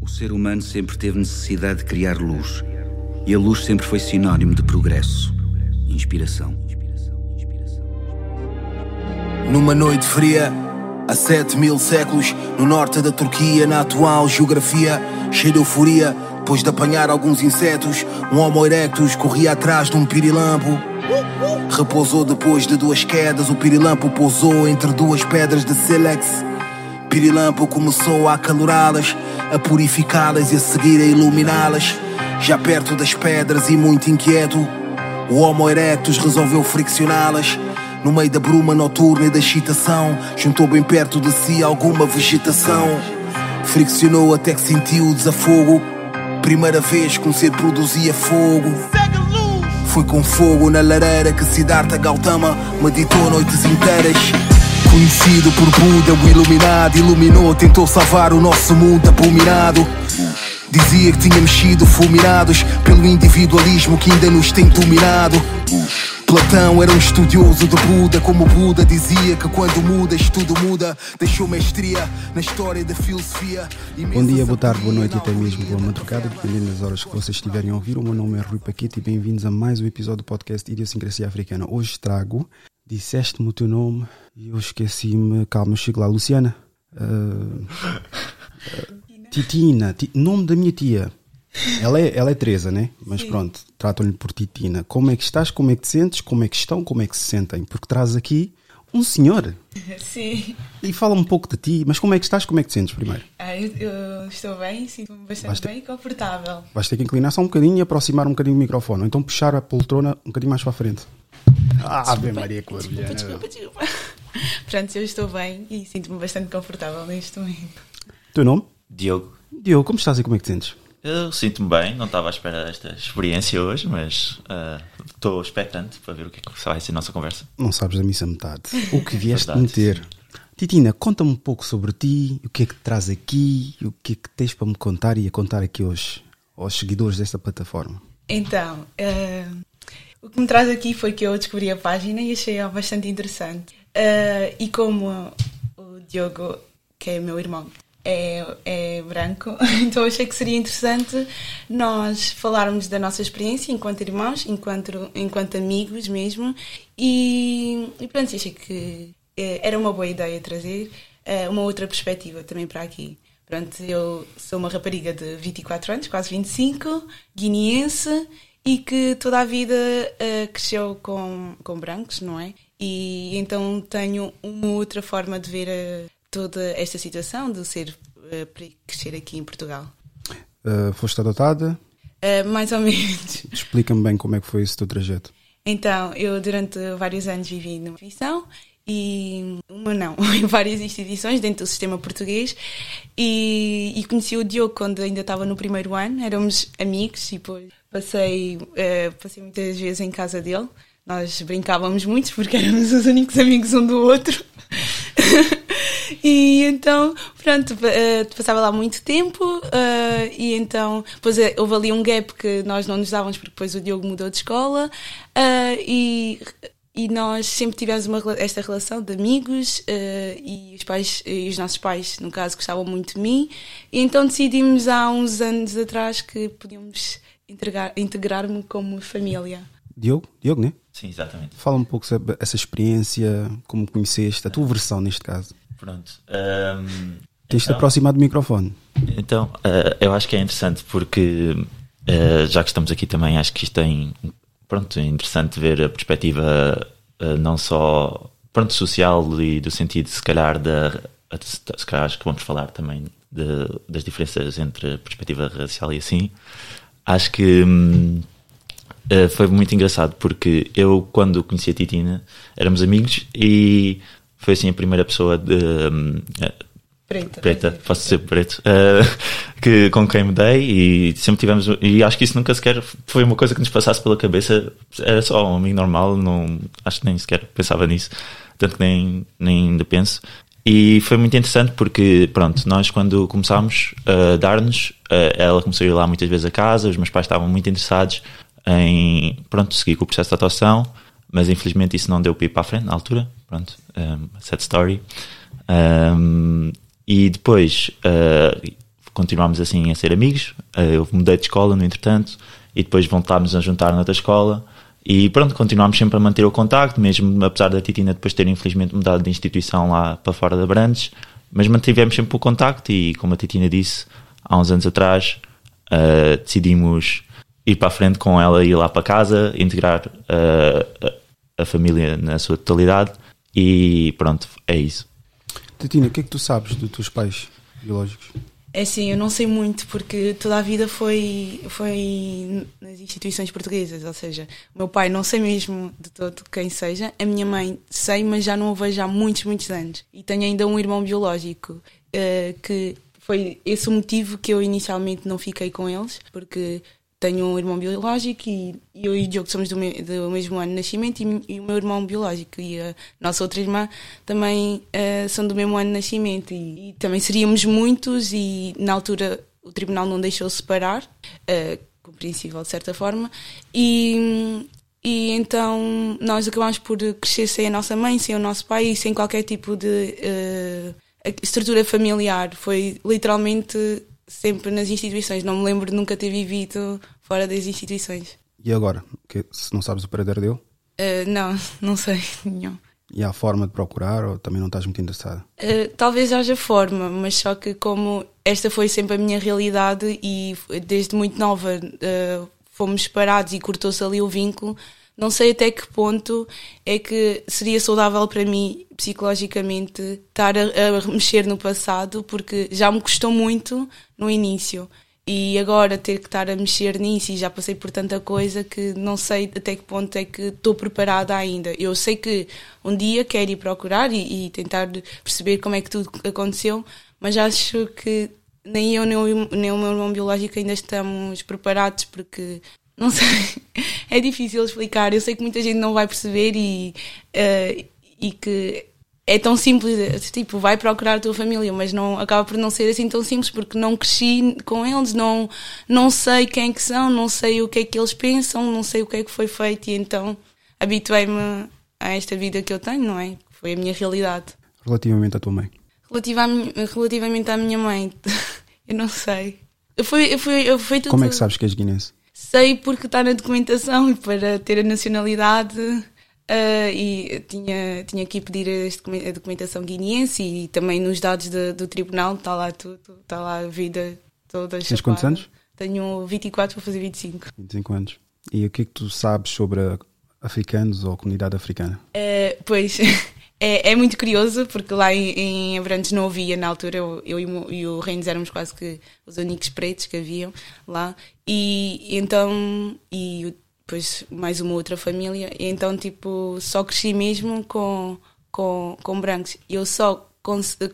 O ser humano sempre teve necessidade de criar luz. E a luz sempre foi sinónimo de progresso, inspiração. Numa noite fria, há sete mil séculos, no norte da Turquia, na atual geografia, cheio de euforia, depois de apanhar alguns insetos, um Homo erectus corria atrás de um pirilampo. Repousou depois de duas quedas, o pirilampo pousou entre duas pedras de sílex. Pirilampo começou a acalorá-las, a purificá-las e a seguir a iluminá-las. Já perto das pedras e muito inquieto, o Homo erectus resolveu friccioná-las. No meio da bruma noturna e da excitação, juntou bem perto de si alguma vegetação. Friccionou até que sentiu o desafogo. Primeira vez que um ser produzia fogo. Foi com fogo na lareira que Siddhartha Gautama meditou noites inteiras. Conhecido por Buda, o iluminado, iluminou, tentou salvar o nosso mundo abominado. Dizia que tínhamos sido fulminados pelo individualismo que ainda nos tem dominado. Platão era um estudioso de Buda, como Buda dizia que quando mudas tudo muda. Deixou mestria na história da filosofia. Bom dia, boa tarde, boa noite e até mesmo boa madrugada, dependendo das horas que vocês estiverem a ouvir. O meu nome é Rui Paquete e bem-vindos a mais um episódio do podcast Idiosincrasia Africana. Hoje trago, disseste-me o teu nome e eu esqueci-me, calma, chego lá, Luciana. Uh, uh, Titina, nome da minha tia. Ela é, ela é Teresa, né? Mas Sim. pronto, tratam-lhe por Titina. Como é que estás? Como é que te sentes? Como é que estão? Como é que se sentem? Porque traz aqui um senhor. Sim. E fala um pouco de ti, mas como é que estás? Como é que te sentes primeiro? Ah, eu, eu, estou bem, sinto-me bastante bem e confortável. Vais ter que inclinar só um bocadinho e aproximar um bocadinho o microfone, ou então puxar a poltrona um bocadinho mais para a frente. Ah, Ave Maria que desculpa, desculpa, desculpa. Portanto, eu estou bem e sinto-me bastante confortável neste momento. Teu nome? Diogo. Diogo, como estás e como é que te sentes? Eu sinto-me bem, não estava à espera desta experiência hoje, mas uh, estou uh, expectante para ver o que, é que vai ser a nossa conversa. Não sabes da missa metade. O que vieste Verdade, meter. Sim. Titina, conta-me um pouco sobre ti, o que é que te traz aqui, o que é que tens para me contar e a contar aqui hoje aos seguidores desta plataforma. Então, uh, o que me traz aqui foi que eu descobri a página e achei-a bastante interessante. Uh, e como o Diogo, que é meu irmão, é, é branco, então achei que seria interessante nós falarmos da nossa experiência enquanto irmãos, enquanto, enquanto amigos mesmo, e, e pronto, achei que é, era uma boa ideia trazer é, uma outra perspectiva também para aqui. Pronto, eu sou uma rapariga de 24 anos, quase 25, guineense, e que toda a vida uh, cresceu com, com brancos, não é? E então tenho uma outra forma de ver a, toda esta situação de ser uh, crescer aqui em Portugal? Uh, foste adotada? Uh, mais ou menos. Explica-me bem como é que foi esse teu trajeto. Então, eu durante vários anos vivi numa instituição e uma não, em várias instituições dentro do sistema português e, e conheci o Diogo quando ainda estava no primeiro ano, éramos amigos e depois passei, uh, passei muitas vezes em casa dele. Nós brincávamos muito porque éramos os únicos amigos um do outro. E então, pronto, uh, passava lá muito tempo uh, e então depois uh, houve ali um gap que nós não nos dávamos porque depois o Diogo mudou de escola e, e nós sempre tivemos uma, esta relação de amigos e os pais e os nossos pais, no caso, gostavam muito de mim e então decidimos há uns anos atrás que podíamos integrar-me como família. Diogo? Diogo, né? Sim, exatamente. Fala um pouco sobre essa experiência, como conheceste, a tua versão neste caso. Pronto. Um, Tens então, de aproximar do microfone. Então, uh, eu acho que é interessante porque, uh, já que estamos aqui também, acho que isto tem. Pronto, é interessante ver a perspectiva uh, não só pronto, social e do sentido, se calhar, da. Se calhar acho que vamos falar também de, das diferenças entre a perspectiva racial e assim. Acho que. Um, foi muito engraçado porque eu, quando conheci a Titina, éramos amigos e foi assim a primeira pessoa de. Um, preta, preta posso ser preto, uh, que, com quem me dei e sempre tivemos. E acho que isso nunca sequer foi uma coisa que nos passasse pela cabeça. Era só um amigo normal, não, acho que nem sequer pensava nisso, tanto que nem, nem ainda penso. E foi muito interessante porque, pronto, nós quando começámos a dar-nos, ela começou a ir lá muitas vezes a casa, os meus pais estavam muito interessados em, pronto, seguir com o processo de atuação mas infelizmente isso não deu para ir para a frente na altura. Pronto, um, sad story. Um, e depois uh, continuámos assim a ser amigos. Uh, eu mudei de escola, no entretanto, e depois voltámos a juntar noutra escola. E pronto, continuámos sempre a manter o contacto, mesmo apesar da Titina depois ter infelizmente mudado de instituição lá para fora da Brandes, mas mantivemos sempre o contacto e, como a Titina disse, há uns anos atrás uh, decidimos ir para a frente com ela, ir lá para casa, integrar uh, a, a família na sua totalidade e pronto, é isso. Titina, o que é que tu sabes dos teus pais biológicos? É sim, eu não sei muito porque toda a vida foi, foi nas instituições portuguesas, ou seja, o meu pai não sei mesmo de todo quem seja, a minha mãe sei, mas já não o vejo há muitos, muitos anos. E tenho ainda um irmão biológico uh, que foi esse o motivo que eu inicialmente não fiquei com eles, porque tenho um irmão biológico e eu e o Diogo somos do, me, do mesmo ano de nascimento e, e, o meu irmão biológico e a nossa outra irmã também uh, são do mesmo ano de nascimento e, e, também seríamos muitos e na altura o tribunal não deixou separar, uh, compreensível de certa forma, e, e então nós acabámos por crescer sem a nossa mãe, sem o nosso pai e sem qualquer tipo de uh, estrutura familiar. Foi literalmente sempre nas instituições. Não me lembro de nunca ter vivido fora das instituições. E agora? Que, se não sabes o paradeiro dele? Uh, não, não sei nenhum. E há forma de procurar ou também não estás muito interessada? Uh, talvez haja forma, mas só que como esta foi sempre a minha realidade e desde muito nova uh, fomos separados e cortou-se ali o vínculo, não sei até que ponto é que seria saudável para mim psicologicamente estar a, a, mexer no passado, porque já me custou muito no início. E agora ter que estar a mexer nisso e já passei por tanta coisa que não sei até que ponto é que estou preparada ainda. Eu sei que um dia quero ir procurar e, e tentar perceber como é que tudo aconteceu, mas acho que nem eu nem o, nem o meu irmão biológico ainda estamos preparados porque não sei, é difícil explicar. Eu sei que muita gente não vai perceber e, uh, e que é tão simples, tipo, vai procurar a tua família, mas não acaba por não ser assim tão simples porque não cresci com eles, não, não sei quem que são, não sei o que é que eles pensam, não sei o que é que foi feito e então habituei-me a esta vida que eu tenho, não é? Foi a minha realidade. Relativamente à tua mãe? Relativamente à minha mãe, eu não sei. Foi, foi, foi tudo... Como é que sabes que és guinense? Sei porque está na documentação e para ter a nacionalidade. Uh, e tinha, tinha que pedir a documentação guineense e também nos dados de, do tribunal está lá tudo, está lá a vida toda. Tens quantos anos? Tenho 24, vou fazer 25. 25 anos. E o que é que tu sabes sobre africanos ou comunidade africana? Uh, pois, é, é muito curioso porque lá em, em Abrantes não havia na altura, eu, eu e, o, Reinos éramos quase que os únicos pretos que haviam lá. E, então e depois mais uma outra família. E então tipo só cresci mesmo com, com, com brancos. Eu só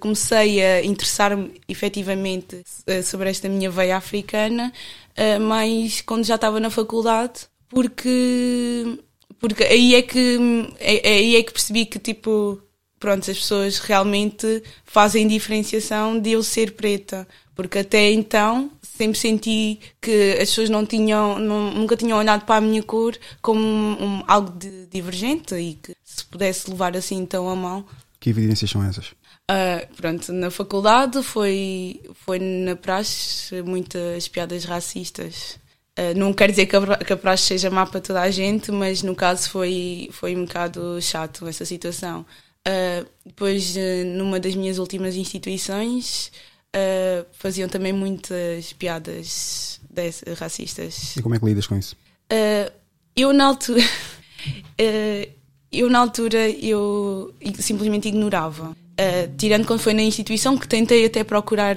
comecei a interessar-me efetivamente eh, sobre esta minha veia africana eh, mas quando já estava na faculdade porque porque aí é que é, é, aí é que percebi que tipo pronto as pessoas realmente fazem diferenciação de eu ser preta. Porque até então sempre senti que as pessoas não tinham não, nunca tinham olhado para a minha cor como um, um, algo de divergente e que se pudesse levar assim tão a mal. Que evidências são essas? Uh, pronto, na faculdade foi, foi na praxe muitas piadas racistas. Uh, não quer dizer que a, que a praxe seja má para toda a gente, mas no caso foi, foi um bocado chato essa situação. Uh, depois, uh, numa das minhas últimas instituições, faziam também muitas piadas desse, racistas. E como é que lidas com isso? eu na altura. eu na altura eu simplesmente ignorava. tirando quando foi na instituição que tentei até procurar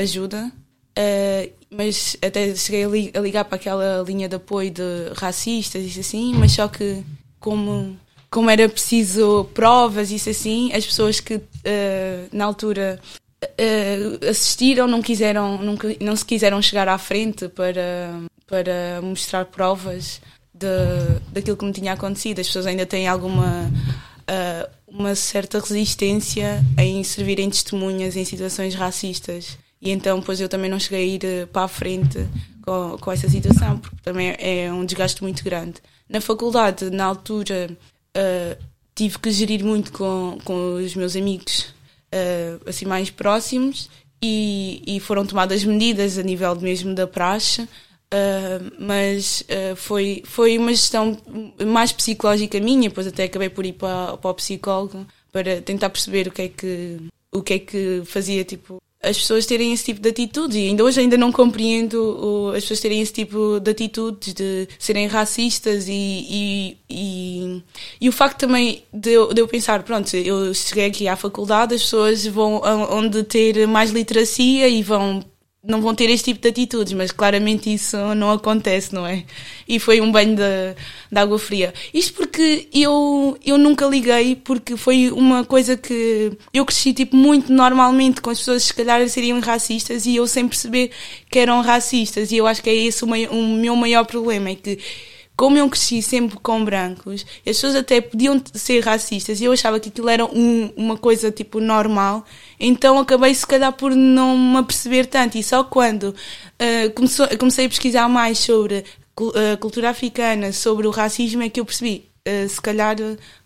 ajuda, Uh, mas até cheguei a, li a, ligar para aquela linha de apoio de racistas, isso assim, mas só que como, como era preciso provas, isso assim, as pessoas que uh, na altura uh, assistiram não quiseram, não, não se quiseram chegar à frente para, para mostrar provas de, daquilo que me tinha acontecido. As pessoas ainda têm alguma uma certa resistência em servirem testemunhas em situações racistas. E então, pois eu também não cheguei a ir eh, para a frente com, com essa situação, porque também é um desgaste muito grande. Na faculdade, na altura, uh, tive que gerir muito com, com os meus amigos uh, assim mais próximos e, e foram tomadas medidas a nível mesmo da praxe. Uh, mas uh, foi, foi uma gestão mais psicológica minha, depois até acabei por ir para, para o psicólogo para tentar perceber o que é que, o que, é que fazia tipo, as pessoas terem esse tipo de atitudes. E ainda hoje ainda não compreendo o, as pessoas terem esse tipo de atitudes de serem racistas e, e, e, e o facto também de de eu, pensar, pronto, eu cheguei aqui à faculdade, as pessoas vão onde ter mais literacia e vão não vão ter este tipo de atitudes, mas claramente isso não acontece, não é? E foi um banho de, de água fria. Isto porque eu, eu nunca liguei, porque foi uma coisa que eu cresci tipo muito normalmente com as pessoas se calhar seriam racistas e eu sem perceber que eram racistas. E eu acho que é esse o, o meu maior problema, é que como eu cresci sempre com brancos, as pessoas até podiam ser racistas e eu achava que aquilo era um, uma coisa tipo normal, então acabei se calhar por não me aperceber tanto. E só quando uh, comecei a pesquisar mais sobre a cultura africana, sobre o racismo, é que eu percebi, uh, se calhar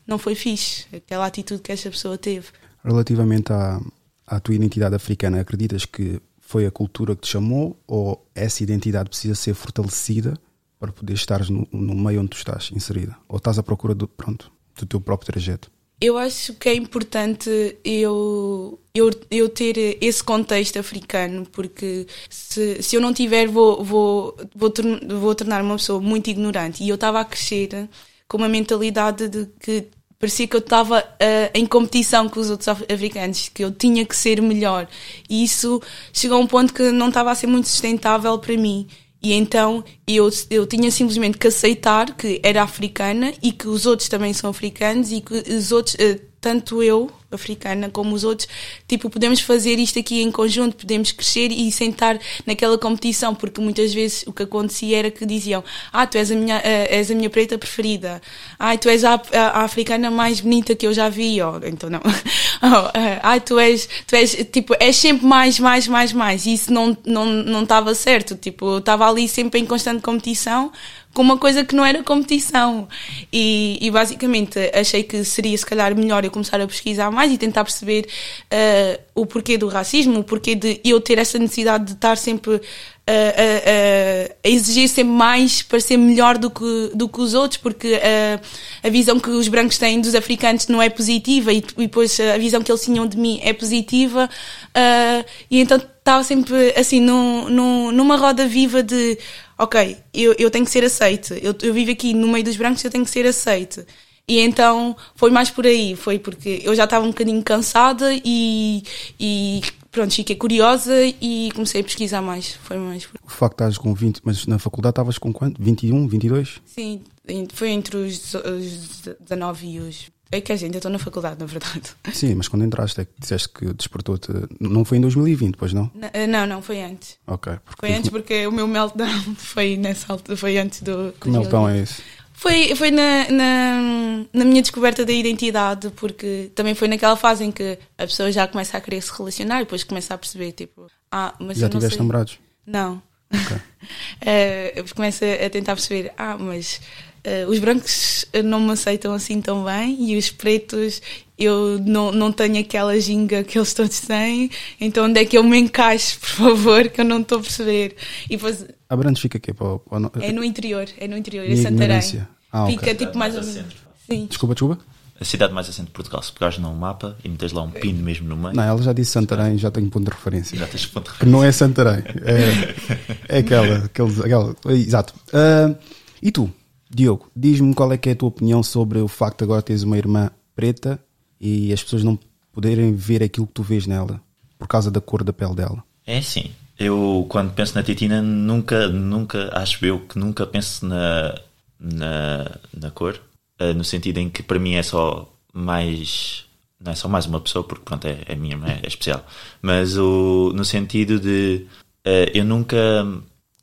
não foi fixe aquela atitude que esta pessoa teve. Relativamente à, à tua identidade africana, acreditas que foi a cultura que te chamou ou essa identidade precisa ser fortalecida para poder estar no, no, meio onde tu estás inserida? Ou estás à procura do, pronto, do teu próprio trajeto? Eu acho que é importante eu, eu, eu ter esse contexto africano, porque se, se eu não tiver, vou, vou, vou, vou tornar uma pessoa muito ignorante. E eu estava a crescer com uma mentalidade de que parecia que eu estava uh, em competição com os outros africanos, que eu tinha que ser melhor. E isso chegou a um ponto que não estava a ser muito sustentável para mim. E então eu, eu tinha simplesmente que aceitar que era africana e que os outros também são africanos e que os outros, eh, tanto eu, africana, como os outros, tipo, podemos fazer isto aqui em conjunto, podemos crescer e sentar naquela competição, porque muitas vezes o que acontecia era que diziam: Ah, tu és a minha, uh, és a minha preta preferida, ah, tu és a, a, a, africana mais bonita que eu já vi, oh, então não, oh, ah, tu és, tu és, tipo, és sempre mais, mais, mais, mais, e isso não não não estava certo, tipo, eu estava ali sempre em constante competição com uma coisa que não era competição. E, e, basicamente achei que seria se calhar melhor eu começar a pesquisar mais e tentar perceber uh, o porquê do racismo, o porquê de eu ter essa necessidade de estar sempre a, a, a, exigir sempre mais para ser melhor do que, do que os outros, porque a, visão que os brancos têm dos africanos não é positiva e, e depois a visão que eles tinham de mim é positiva. Uh, e então estava sempre assim num, num, numa roda viva de ok, eu, eu tenho que ser aceite, eu, eu vivo aqui no meio dos brancos, eu tenho que ser aceite. E então foi mais por aí, foi porque eu já estava um bocadinho cansada e, e pronto, fiquei curiosa e comecei a pesquisar mais. Foi mais por... O facto de estás com 20, mas na faculdade estavas com quanto? 21, 22? Sim, foi entre os, os 19 e os é que a gente, eu estou na faculdade, na verdade. Sim, mas quando entraste, é que disseste que despertou-te. Não foi em 2020, pois não? Eh, não, não, foi antes. Ok. Foi antes porque o meu meltdown foi nessa altura, foi antes do. Que meltdown é esse? Foi, foi na, na, na, minha descoberta da identidade, porque também foi naquela fase em que a pessoa já começa a querer se relacionar e depois começa a perceber, tipo, ah, mas. Já tiveste namorados? Não. Ok. uh, começa a tentar perceber, ah, mas Uh, os brancos não me aceitam assim tão bem e os pretos eu não, não tenho aquela ginga que eles todos têm, então onde é que eu me encaixo, por favor, que eu não estou a perceber. E depois, Abrantes fica aqui? Para, para... É no interior, é no interior, em Santarém. Ah, fica okay. tipo mais ou menos. Sim. Desculpa, desculpa. A cidade mais a centro de Portugal, se pegares num mapa e metes lá um pino mesmo no meio. Não, ela já disse Santarém, já tenho ponto de referência. Já tens ponto de referência. Que não é Santarém, é, é aquela, aquele, aquela. Exato. Uh, e tu? Diogo, diz-me qual é que é a tua opinião sobre o facto de agora teres uma irmã preta e as pessoas não poderem ver aquilo que tu vês nela por causa da cor da pele dela. É sim. Eu quando penso na Titina nunca, nunca, acho eu que nunca penso na, na, na cor, eh, no sentido em que para mim é só mais não é só mais uma pessoa porque pronto é, é minha, é, é especial, mas o, no sentido de uh, eu nunca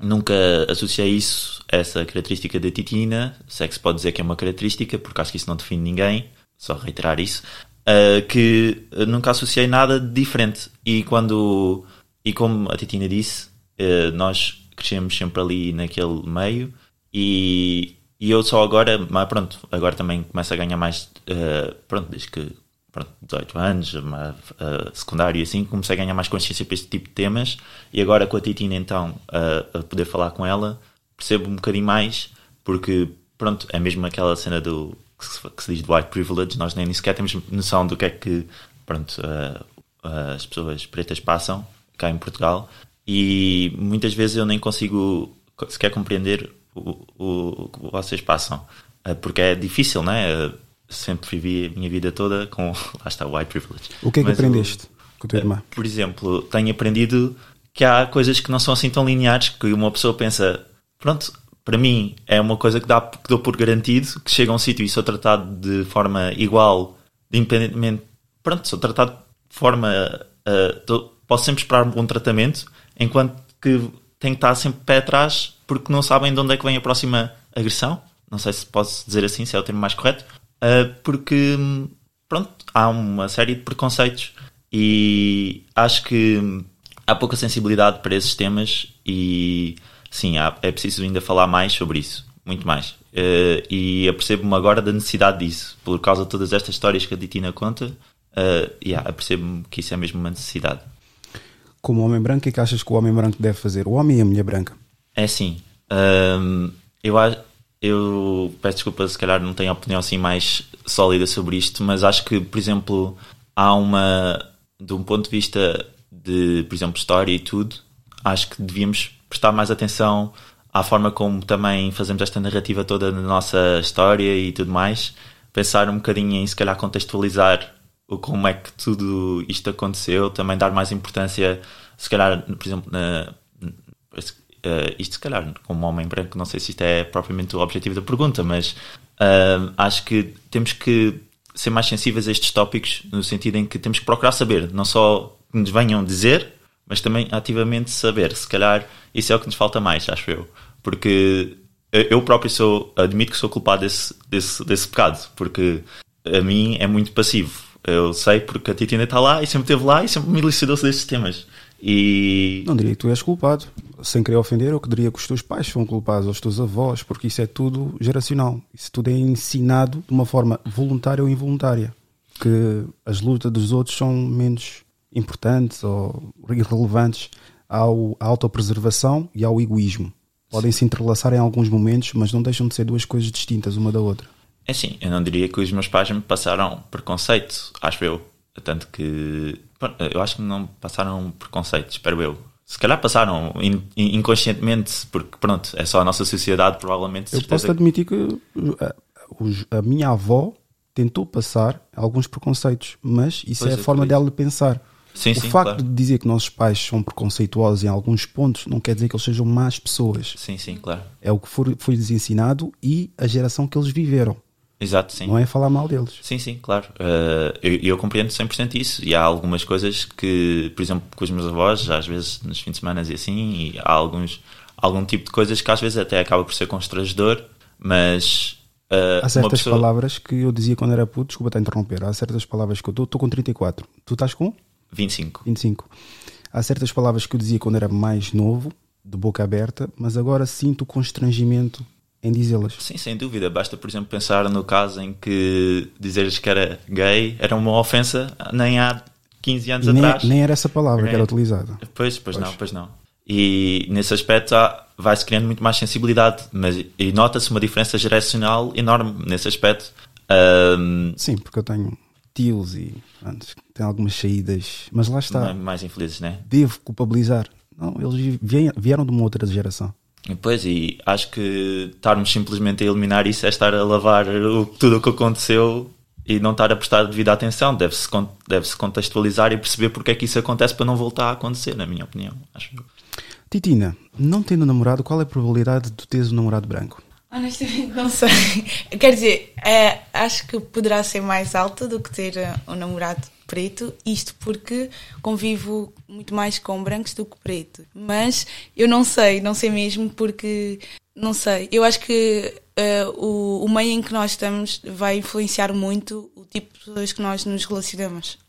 nunca associei isso, essa característica da titina, se é que se pode dizer que é uma característica, porque acho que isso não define ninguém, só reiterar isso, uh, que nunca associei nada de diferente. E quando, e como a Titina disse, uh, nós crescemos sempre ali naquele meio. E, e eu só agora, mas pronto, agora também começo a ganhar mais, uh, pronto, desde que pronto, 18 anos, uma, uh, secundário e assim, comecei a ganhar mais consciência para este tipo de temas e agora com a Titina então uh, a poder falar com ela percebo um bocadinho mais porque pronto, é mesmo aquela cena do que se, que se diz de white privilege, nós nem sequer temos noção do que é que pronto, uh, as pessoas pretas passam cá em Portugal e muitas vezes eu nem consigo sequer compreender o, o, o que vocês passam porque é difícil, não é? Sempre vivi a minha vida toda com, lá está, white privilege. O que é que Mas aprendeste com a tua irmã? Por exemplo, tenho aprendido que há coisas que não são assim tão lineares, que uma pessoa pensa, pronto, para mim é uma coisa que, dá, que dou por garantido, que chega a um sítio e sou tratado de forma igual, independentemente, pronto, sou tratado de forma, uh, tô, posso sempre esperar um bom tratamento, enquanto que tenho que estar sempre pé atrás, porque não sabem de onde é que vem a próxima agressão, não sei se posso dizer assim, se é o termo mais correto, uh, porque pronto, há uma série de preconceitos e acho que há pouca sensibilidade para esses temas e sim, há, é preciso ainda falar mais sobre isso, muito mais. Uh, e apercebo-me agora da necessidade disso, por causa de todas estas histórias que a Ditina conta, uh, yeah, apercebo-me que isso é mesmo uma necessidade. Como homem branco, o que é que achas que o homem branco deve fazer? O homem e a mulher branca? É assim, um, eu acho eu peço desculpa se calhar não tenho opinião assim mais sólida sobre isto, mas acho que, por exemplo, há uma, de um ponto de vista de, por exemplo, história e tudo, acho que devíamos prestar mais atenção à forma como também fazemos esta narrativa toda da nossa história e tudo mais, pensar um bocadinho em se calhar contextualizar o como é que tudo isto aconteceu, também dar mais importância, se calhar, por exemplo, na, Uh, isto, se calhar, como homem branco, não sei se isto é propriamente o objetivo da pergunta, mas uh, acho que temos que ser mais sensíveis a estes tópicos, no sentido em que temos que procurar saber, não só que nos venham dizer, mas também ativamente saber. Se calhar isso é o que nos falta mais, acho eu. Porque eu próprio sou, admito que sou culpado desse, desse, desse pecado, porque a mim é muito passivo. Eu sei porque a Titi ainda está lá e sempre esteve lá e sempre me elucidou-se destes temas. E... Não diria que tu és culpado. Sem querer ofender, eu que diria que os teus pais são culpados, os teus avós, porque isso é tudo geracional. Isso tudo é ensinado de uma forma voluntária ou involuntária. Que as lutas dos outros são menos importantes ou irrelevantes ao, à autopreservação e ao egoísmo. Podem se entrelaçar em alguns momentos, mas não deixam de ser duas coisas distintas uma da outra. É sim, eu não diria que os meus pais me passaram preconceito, acho eu. Tanto que eu acho que não passaram preconceito, espero eu. Se calhar passaram inconscientemente, porque pronto, é só a nossa sociedade, provavelmente. Eu posso admitir que a, a, minha avó tentou passar alguns preconceitos, mas isso pois é a forma dela de pensar. Sim, o sim, facto claro. de dizer que nossos pais são preconceituosos em alguns pontos não quer dizer que eles sejam más pessoas. Sim, sim, claro. É o que foi-lhes ensinado e a geração que eles viveram. Exato, sim. Não é falar mal deles. Sim, sim, claro. Uh, eu, eu compreendo 100% isso. E há algumas coisas que, por exemplo, com os meus avós, às vezes nos fins de semana e assim, e há alguns, algum tipo de coisas que às vezes até acaba por ser constrangedor, mas. Uh, há certas pessoa... palavras que eu dizia quando era puto, desculpa te interromper, há certas palavras que eu estou com 34. Tu estás com? 25. 25. Há certas palavras que eu dizia quando era mais novo, de boca aberta, mas agora sinto constrangimento em dizê-las. Sim, sem dúvida. Basta, por exemplo, pensar no caso em que dizeres que era gay era uma ofensa nem há 15 anos nem, atrás. Nem era essa palavra que era utilizada. Pois, pois, pois, não, pois não. E nesse aspecto vai-se criando muito mais sensibilidade, mas e nota-se uma diferença geracional enorme nesse aspecto. Um, Sim, porque eu tenho tios e antes tem algumas saídas, mas lá está. Mais infelizes, né? Devo culpabilizar. Não, eles vieram de uma outra geração. Pois, e acho que estarmos simplesmente a eliminar isso é estar a lavar o, tudo o que aconteceu e não estar a prestar devida atenção. Deve-se deve -se contextualizar e perceber porque é que isso acontece para não voltar a acontecer, na minha opinião. Acho. Titina, não tendo namorado, qual é a probabilidade de tu teres um namorado branco? Honestamente, não sei. Quer dizer, é, acho que poderá ser mais alta do que ter um namorado preto, isto porque convivo muito mais com brancos do que preto. Mas eu não sei, não sei mesmo porque não sei. Eu acho que uh, o, o meio em que nós estamos vai influenciar muito o tipo de pessoas que nós nos relacionamos.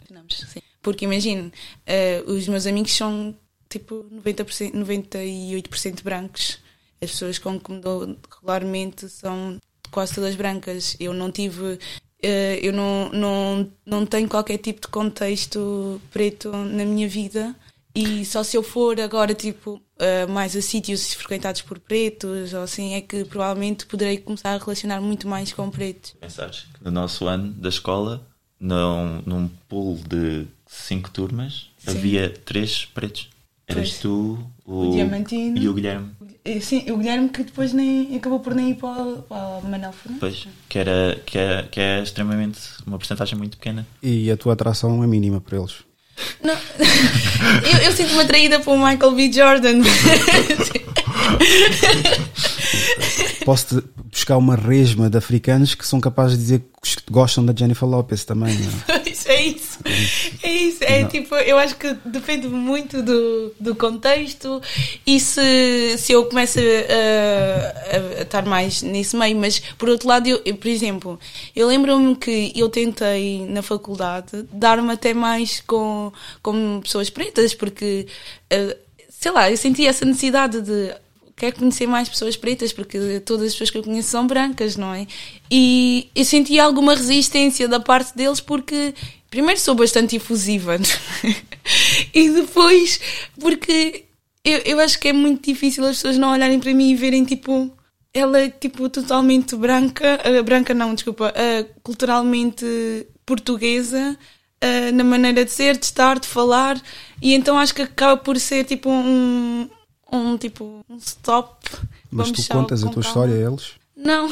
Porque imagino, uh, os meus amigos são tipo 90%, 98% brancos. As pessoas com que me dou regularmente são quase todas brancas. Eu não tive eu não, não, não tenho qualquer tipo de contexto preto na minha vida e só se eu for agora tipo eh, mais a sítios frequentados por pretos ou assim é que provavelmente poderei começar a relacionar muito mais com pretos. Pensares que no nosso ano da escola, num, num pool de cinco turmas, Sim. havia três pretos. Eras Pois. tu, o, O Diamantino. e o Guilherme. Sim, o Guilherme que depois nem acabou por nem ir para, o- para o Manel Fernandes. Pois, que, era, que, é, que é extremamente uma porcentagem muito pequena. E a tua atração é mínima para eles. Não. eu, eu sinto-me atraída para o Michael B. Jordan. Posso-te buscar uma resma de africanos que são capazes de dizer que gostam da Jennifer Lopez também. não é? Pois, é isso. É isso. É tipo, eu acho que depende muito do, do contexto e se, se eu começo a, a- a estar mais nesse meio. Mas, por outro lado, eu, eu, por exemplo, eu lembro-me que eu tentei na faculdade dar-me até mais com, com pessoas pretas, porque, eh, sei lá, eu sentia essa necessidade de quero conhecer mais pessoas pretas porque todas as pessoas que eu conheço são brancas, não é? E eu senti alguma resistência da parte deles porque primeiro sou bastante efusiva e depois porque eu, eu acho que é muito difícil as pessoas não olharem para mim e verem tipo ela é tipo totalmente branca, ah, branca não, desculpa, ah, culturalmente portuguesa ah, na maneira de ser, de estar, de falar e então acho que acaba por ser tipo um um tipo um stop. Mas Vamos tu contas a tua calma. história a eles. Não,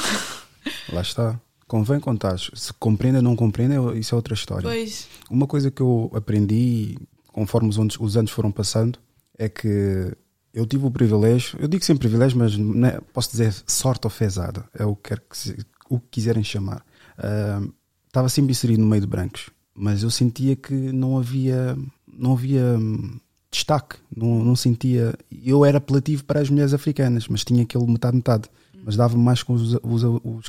Lá está. Convém contar. Se compreendem ou não compreendem, isso é outra história. pois. Uma coisa que eu aprendi conforme os anos, os anos foram passando é que eu tive o privilégio, eu digo sempre privilégio, mas né, posso dizer sorte ou fezada, é o que, que o que quiserem chamar. Estava sempre inserido no meio de brancos, mas eu sentia que não havia, não havia hum, destaque, não, não sentia. Eu era apelativo para as mulheres africanas, mas tinha aquele metade-metade, mas dava mais com os, os, os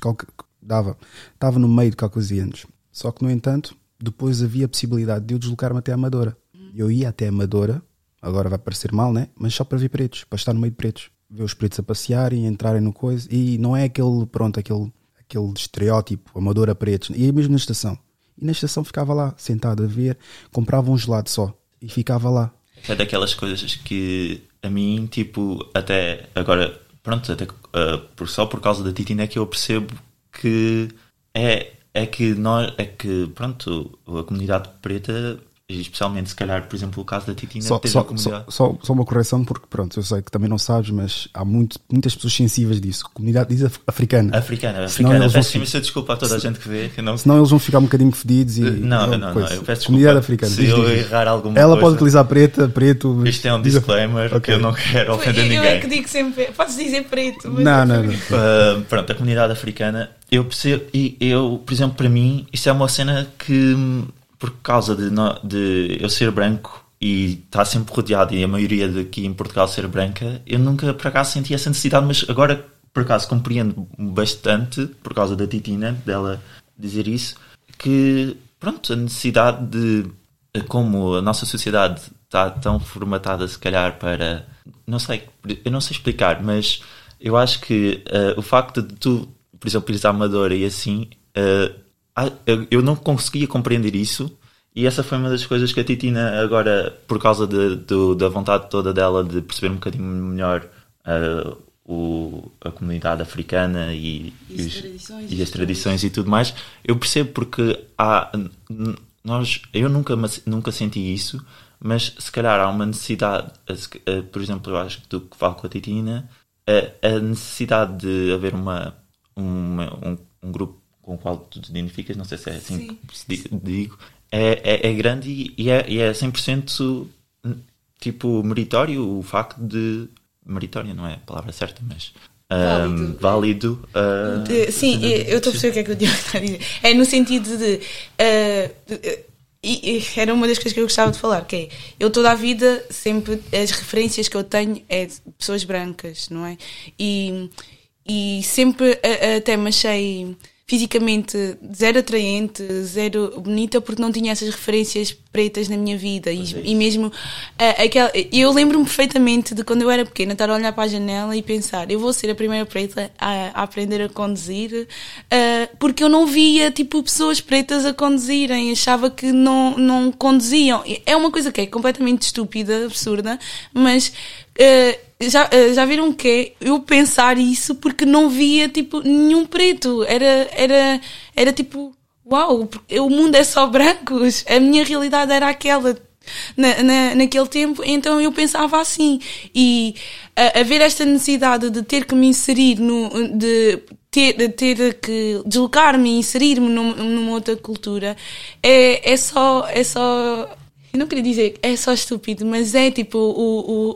dava, estava no meio de caucasianos. Só que, no entanto, depois havia a possibilidade de eu deslocar-me até a Amadora. Eu ia até a Amadora, agora vai parecer mal, né? Mas só para ver pretos, para estar no meio de pretos. Ver os pretos a passearem, entrarem no coisa. E não é aquele, pronto, aquele, aquele estereótipo, Amadora pretos. E mesmo na estação. E na estação ficava lá, sentado a ver, comprava um gelado só. E ficava lá. É daquelas coisas que a mim, tipo, até agora, pronto, até uh, por, só por causa da Titina é que eu percebo que é, é que nós, é que, pronto, a comunidade preta, e especialmente se calhar, por exemplo, o caso da Titina, Só, teve só, a comunidade. só, só, só uma correção, porque pronto, eu sei que também não sabes, mas há muito, muitas pessoas sensíveis disso. Comunidade diz af- africana. Africana, Senão africana. Peço imensa desculpa a toda a gente que vê. Que não, Senão eles vão ficar um bocadinho fedidos e. não, e não, não, coisa. eu peço Comunidade desculpa africana. se diz, eu errar alguma Ela coisa. pode utilizar preta, preto. Isto é um disclaimer que Ok. eu não quero ofender Eu ninguém. é que digo sempre, podes dizer preto. mas Não, eu não, não. Uh, pronto, a comunidade africana, eu percebo, e eu, por exemplo, para mim, isso é uma cena que, por causa de, de eu ser branco e estar sempre rodeado, e a maioria daqui em Portugal ser branca, eu nunca por acaso senti essa necessidade, mas agora por acaso compreendo bastante, por causa da Titina, dela dizer isso, que pronto, a necessidade de como a nossa sociedade está tão formatada se calhar para não sei, eu não sei explicar, mas eu acho que eh, o facto de tu, por exemplo, ires à Amadora e assim, ah, eu, não conseguia compreender isso e essa foi uma das coisas que a Titina agora, por causa de- do- da vontade toda dela de perceber um bocadinho melhor eh, o, a comunidade africana e, E as os- tradições. e as tradições e tudo mais, eu percebo porque há nós, eu nunca, nunca senti isso, mas se calhar há uma necessidade, eh, por exemplo, eu acho que tu que falo com a Titina, eh, a necessidade de haver uma, uma- um, um grupo com o qual tu te identificas, não sei se é assim Sim. que digo, é, é, é grande e, é, e é 100% tipo meritório o facto de. Meritório não é a palavra certa, mas. Válido. ahm, válido ah, De- sim, eu eu estou a perceber o que é que o Diogo está a dizer. É no sentido de. eh, de- e, e era uma das coisas que eu gostava de falar, que é eu toda a vida sempre as referências que eu tenho é de pessoas brancas, não é? E, e sempre a- a- até me achei fisicamente zero atraente, zero bonita, porque não tinha essas referências pretas na minha vida. E, é e mesmo uh, aquela, eu lembro-me perfeitamente de quando eu era pequena estar a olhar para a janela e pensar: eu vou ser a primeira preta a, a aprender a conduzir, uh, porque eu não via tipo pessoas pretas a conduzirem, achava que não, não conduziam. É uma coisa que é completamente estúpida, absurda, mas. Uh, já, já viram que eu pensar isso porque não via tipo nenhum preto. Era era era tipo uau o mundo é só brancos. A minha realidade era aquela na, na, naquele tempo, então eu pensava assim. E haver esta necessidade de ter que me inserir, no, de, ter, ter que deslocar-me e inserir-me numa, numa outra cultura, é, é, só, é só eu não queria dizer é só estúpido, mas é tipo o, o,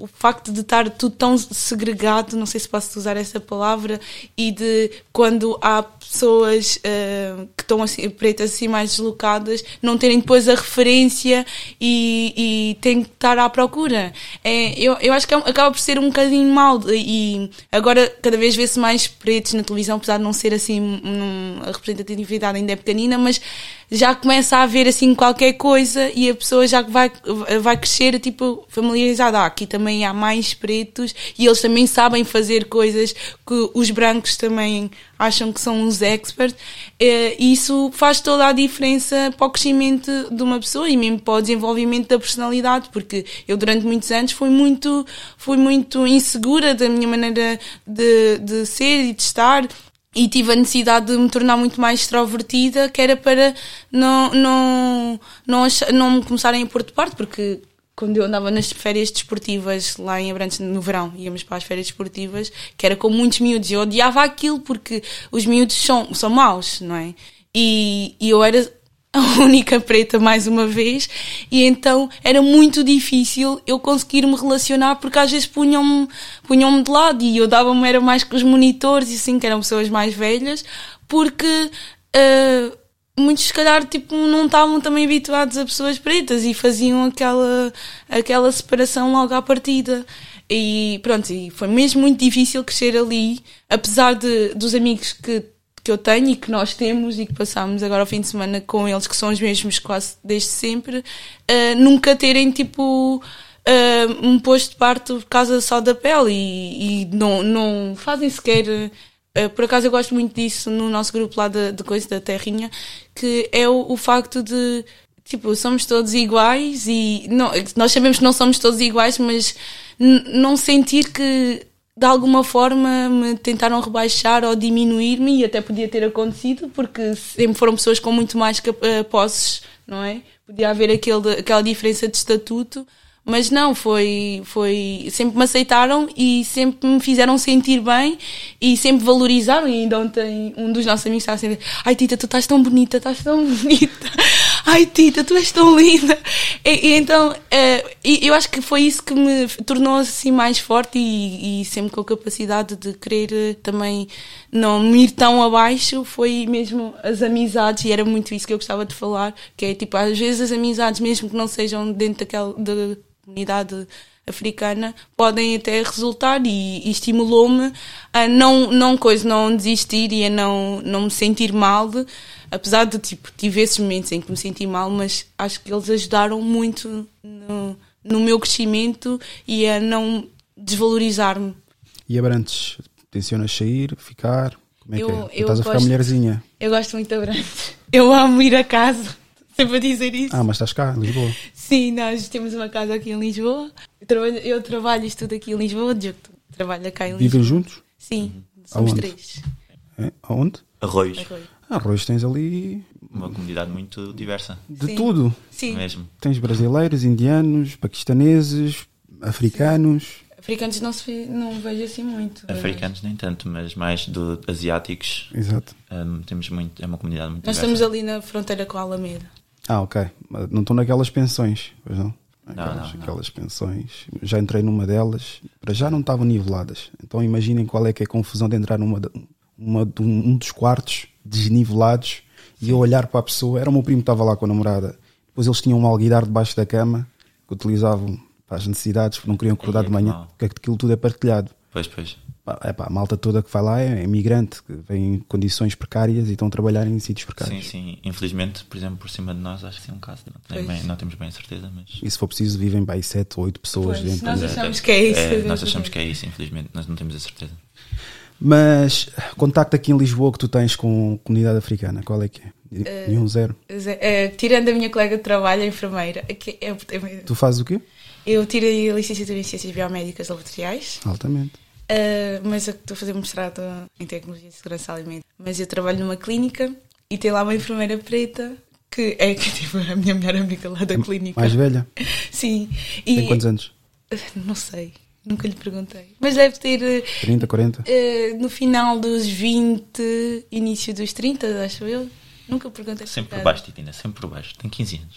o, o facto de estar tudo tão segregado, não sei se posso usar essa palavra, e de quando há pessoas uh, que estão assim, pretas assim mais deslocadas, não terem depois a referência e, e têm que estar à procura. É, eu, eu acho que é acaba por ser um bocadinho mal e agora cada vez vê-se mais pretos na televisão, apesar de não ser assim, um, a representatividade ainda é pequenina, mas já começa a haver assim qualquer coisa e a pessoa já vai, vai crescer tipo familiarizada. Ah, aqui também há mais pretos e eles também sabem fazer coisas que os brancos também acham que são os experts. Eh, e isso faz toda a diferença para o crescimento de uma pessoa e mesmo para o desenvolvimento da personalidade, porque eu durante muitos anos fui muito, fui muito insegura da minha maneira de, de ser e de estar e tive a necessidade de me tornar muito mais extrovertida, que era para não, não, não, não me começarem a pôr de parte, porque quando eu andava nas férias desportivas lá em Abrantes no verão, íamos para as férias desportivas, que era com muitos miúdos, eu odiava aquilo porque os miúdos são, são maus, não é? E, e eu era a única preta mais uma vez, e então era muito difícil eu conseguir me relacionar porque às vezes punham-me punham de lado e eu dava-me era mais com os monitores e assim, que eram pessoas mais velhas, porque uh, muitos se calhar tipo, não estavam também habituados a pessoas pretas e faziam aquela, aquela separação logo à partida. E pronto, e foi mesmo muito difícil crescer ali, apesar de, dos amigos que que eu tenho e que nós temos e que passamos agora ao fim de semana com eles, que são os mesmos quase desde sempre, uh, nunca terem tipo uh, um posto de parte por causa só da pele e, e não, não fazem sequer. Uh, por acaso eu gosto muito disso no nosso grupo lá de, de coisa da Terrinha, que é o, o facto de tipo, somos todos iguais e não, nós sabemos que não somos todos iguais, mas não sentir que de alguma forma me tentaram rebaixar ou diminuir-me e até podia ter acontecido porque sempre foram pessoas com muito mais uh, posses, não é? Podia haver aquele, aquela diferença de estatuto, mas não, foi, foi, sempre me aceitaram e sempre me fizeram sentir bem e sempre valorizaram e ainda ontem um dos nossos amigos estava sempre, ai Tita, tu estás tão bonita, estás tão bonita ai Tita, tu és tão linda. E, e então, uh, eu acho que foi isso que me tornou assim mais forte e, e, sempre com a capacidade de querer eh, também não me ir tão abaixo, foi mesmo as amizades, e era muito isso que eu gostava de falar, que é tipo, às vezes as amizades, mesmo que não sejam dentro daquela da comunidade africana podem até resultar e, e estimulou-me a não não coisa não desistir e a não não me sentir mal apesar de tipo tive esses momentos em que me senti mal mas acho que eles ajudaram muito no, no meu crescimento e a não desvalorizar-me e Abrantes tensionas sair ficar como é eu, que é? eu estás a ficar gosto, mulherzinha eu gosto muito de Abrantes eu amo ir a casa sempre a dizer isso ah mas estás cá em Lisboa Sim, nós temos uma casa aqui em Lisboa. Eu trabalho, eu trabalho isto tudo aqui em Lisboa. Diogo trabalha cá em Lisboa. Vivem juntos? Sim, somos Aonde? três. É? Aonde? Arroios. Arroio. Ah, Arroios tens ali Uma comunidade muito diversa. de Sim. tudo. Sim, Mesmo. Tens brasileiros, indianos, paquistaneses, africanos. africanos não, se não vejo assim muito. Africanos nem tanto, mas mais do asiáticos. Exato. hum, temos muito, é uma comunidade muito Nós diversa. estamos ali na fronteira com a Alameda. Ah, ok. Mas Não estão naquelas pensões, pois não? Não, Aquelas, não, não. aquelas pensões. Já entrei numa delas, para já não estavam niveladas. Então imaginem qual é que é a confusão de entrar numa de- uma, de um um dos quartos desnivelados e eu olhar para a pessoa. Era o meu primo que estava lá com a namorada. Depois eles tinham um alguidar debaixo da cama que utilizavam para as necessidades, porque não queriam acordar é de manhã, porque aquilo tudo é partilhado. Pois, pois. é pá, a malta toda que vai lá é imigrante, que vem em condições precárias e estão a trabalhar em sítios precários. Sim, sim. Infelizmente, por exemplo, por cima de nós, acho que sim um caso. Não, tem bem, não temos bem a certeza, mas. E se for preciso, vivem bem 7 ou 8 pessoas Pois, dentro. nós da- achamos que é isso. É, nós achamos que é isso, infelizmente. Nós não temos a certeza. Mas contacto aqui em Lisboa que tu tens com a comunidade africana, qual é que é? Nenhum zero. Eh, tirando a minha colega de trabalho, a enfermeira, que é- é- Tu fazes o quê? eu tirei a licenciatura em Ciências Biomédicas Laboratoriais, Altamente. eh, mas eu estou a fazer mestrado em Tecnologia de Segurança Alimentar. Mas eu trabalho numa clínica e tem lá uma enfermeira preta que é que, tipo, a minha melhor amiga lá da clínica. Mais velha? Sim. E, Tem quantos anos? Não sei, nunca lhe perguntei. Mas deve ter eh, 30, 40? eh, no final dos 20, início dos 30, acho eu. Nunca perguntei. Sempre por baixo, Titina, sempre por baixo. Tem 15 anos.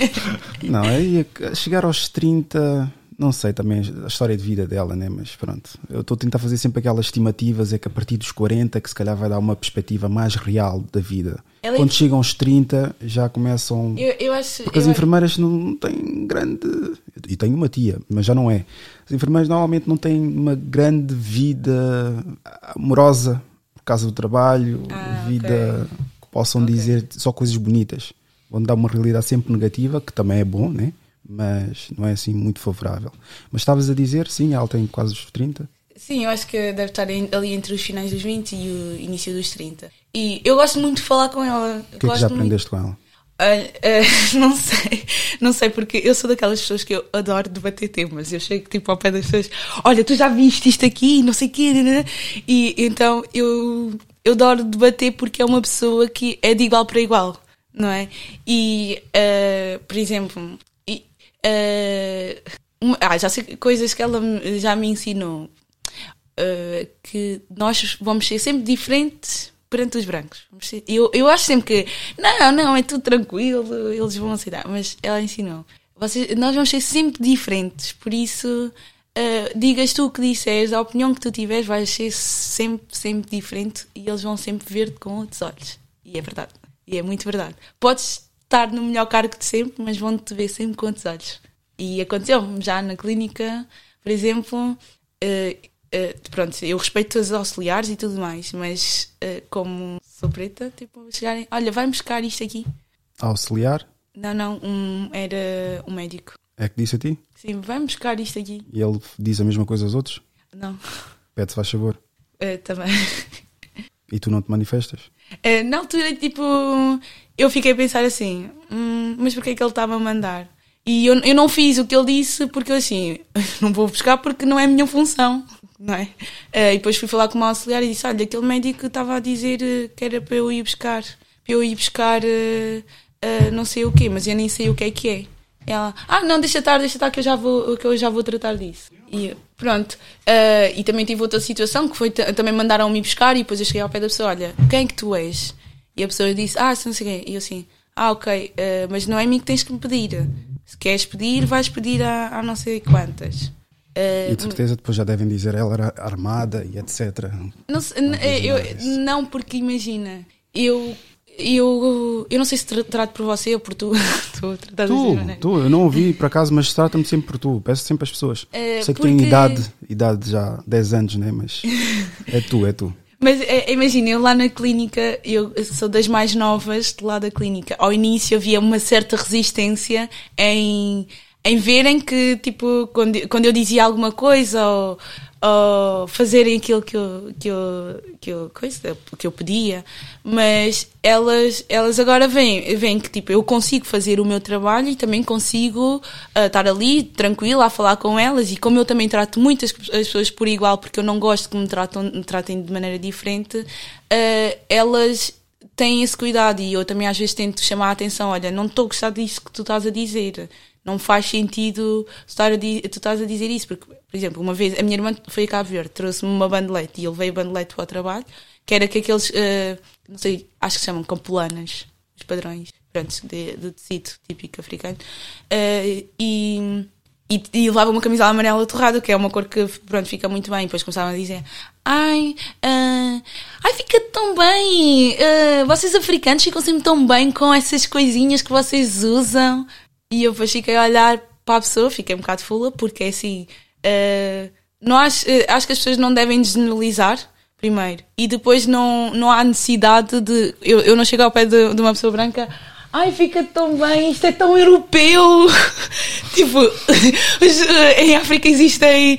Não, aí chegar aos 30, não sei também a história de vida dela, né? Mas pronto, eu estou a tentar fazer sempre aquelas estimativas, é que a partir dos 40 que se calhar vai dar uma perspectiva mais real da vida. Ela é- Quando chegam aos 30 já começam. Eu, eu acho. Porque as eu- enfermeiras não têm grande. E tenho uma tia, mas já não é. As enfermeiras normalmente não têm uma grande vida amorosa por causa do trabalho, Ah, vida que possam Ok. dizer só coisas bonitas. Vão dar uma realidade sempre negativa, que também é bom, né? Mas não é assim muito favorável. Mas estavas a dizer, sim, ela tem quase os 30. Sim, eu acho que deve estar ali entre os finais dos 20 e o início dos 30. E eu gosto muito de falar com ela. O que é que já aprendeste com ela? Olha, eh, não sei, não sei, porque eu sou daquelas pessoas que eu adoro debater temas. Eu chego tipo ao pé das pessoas, olha, tu já viste isto aqui, não sei o quê, né? e então eu, eu adoro debater porque é uma pessoa que é de igual para igual, não é? E, eh, por exemplo, uma- ah, já sei coisas que ela já me ensinou. Uh, que nós vamos ser sempre diferentes perante os brancos. Eu, eu acho sempre que não, não, é tudo tranquilo, eles vão aceitar. Mas ela ensinou. Vocês, nós vamos ser sempre diferentes, por isso uh, digas tu o que disseres, a opinião que tu tiveres vai ser sempre, sempre diferente e eles vão sempre ver-te com outros olhos. E é verdade. E é muito verdade. Podes estar no melhor cargo de sempre, mas vão-te ver sempre com outros olhos. E aconteceu-me já na clínica, por exemplo, eh, eh, pronto, eu respeito os auxiliares e tudo mais, mas eh, como sou preta, tipo, chegarem, olha, vai buscar isto aqui. Auxiliar? Não, não, um, era um médico. É que disse a ti? Sim, vai buscar isto aqui. E ele diz a mesma coisa aos outros? Não, Pede-se faz favor. Também. E tu não te manifestas? Eh, na altura, tipo, eu fiquei a pensar assim, "Hum, mas porquê é que ele estava a mandar? E eu, eu não fiz o que ele disse porque eu assim, não vou buscar porque não é a minha função, não é? Eh, e depois fui falar com uma auxiliar e disse, olha, aquele médico estava a dizer eh, que era para eu ir buscar, para eu ir buscar eh, eh, não sei o quê, mas eu nem sei o que é que é. Ela, ah, não, deixa estar, deixa estar que eu já vou, que eu já vou tratar disso. E pronto. Eh, e também tive outra situação que foi também mandaram-me buscar e depois eu cheguei ao pé da pessoa, olha, quem é que tu és? E a pessoa disse, ah, não sei quem. E eu assim, ah, ok, eh, mas não é a mim que tens que me pedir. Se queres pedir, vais pedir a, a não sei quantas. Eh, E de certeza depois já devem dizer ela era armada e etc. não, n- eu, não, porque imagina, eu, eu, eu não sei se tra- trato por você ou por tu. De Tu, outra maneira. tu, eu não ouvi por acaso, mas trata-me sempre por tu. Peço sempre às pessoas. É, Sei que tenho porque- idade, idade já 10 anos, né? Mas é tu, é tu. Mas é, imagina, eu lá na clínica, eu sou das mais novas de lá da clínica. Ao início havia uma certa resistência em, em verem que, tipo, quando, quando eu dizia alguma coisa ou, ou fazerem aquilo que eu, que eu, que eu, coisa, que eu pedia. Mas elas, elas agora veem, veem que, tipo, eu consigo fazer o meu trabalho e também consigo ah, estar ali tranquila a falar com elas. E como eu também trato muitas as pessoas por igual, porque eu não gosto que me, tratam, me tratem de maneira diferente, ah, elas têm esse cuidado. E eu também às vezes tento chamar a atenção: olha, não estou a gostar disso que tu estás a dizer. Não faz sentido estar a tu estás a dizer isso. Porque, por exemplo, uma vez a minha irmã foi a Cabo Verde, trouxe-me uma bandelete e eu levei a bandelete para o trabalho, que era que aqueles, ah, não sei, acho que chamam campulanas, os padrões, pronto, de, de tecido típico africano. Ah, e, e, e levava uma camisola amarela torrada, que é uma cor que pronto, fica muito bem. E depois começavam a dizer: Ai, ah, ai fica tão bem, ah, vocês africanos ficam sempre tão bem com essas coisinhas que vocês usam. E eu depois fiquei a olhar para a pessoa, fiquei um bocado fula, porque é assim. ah, não acho, eh, acho que as pessoas não devem generalizar, primeiro. E depois não, não há necessidade de. Eu, eu não chego ao pé de, de uma pessoa branca. Ai, fica tão bem, isto é tão europeu. tipo, em África existem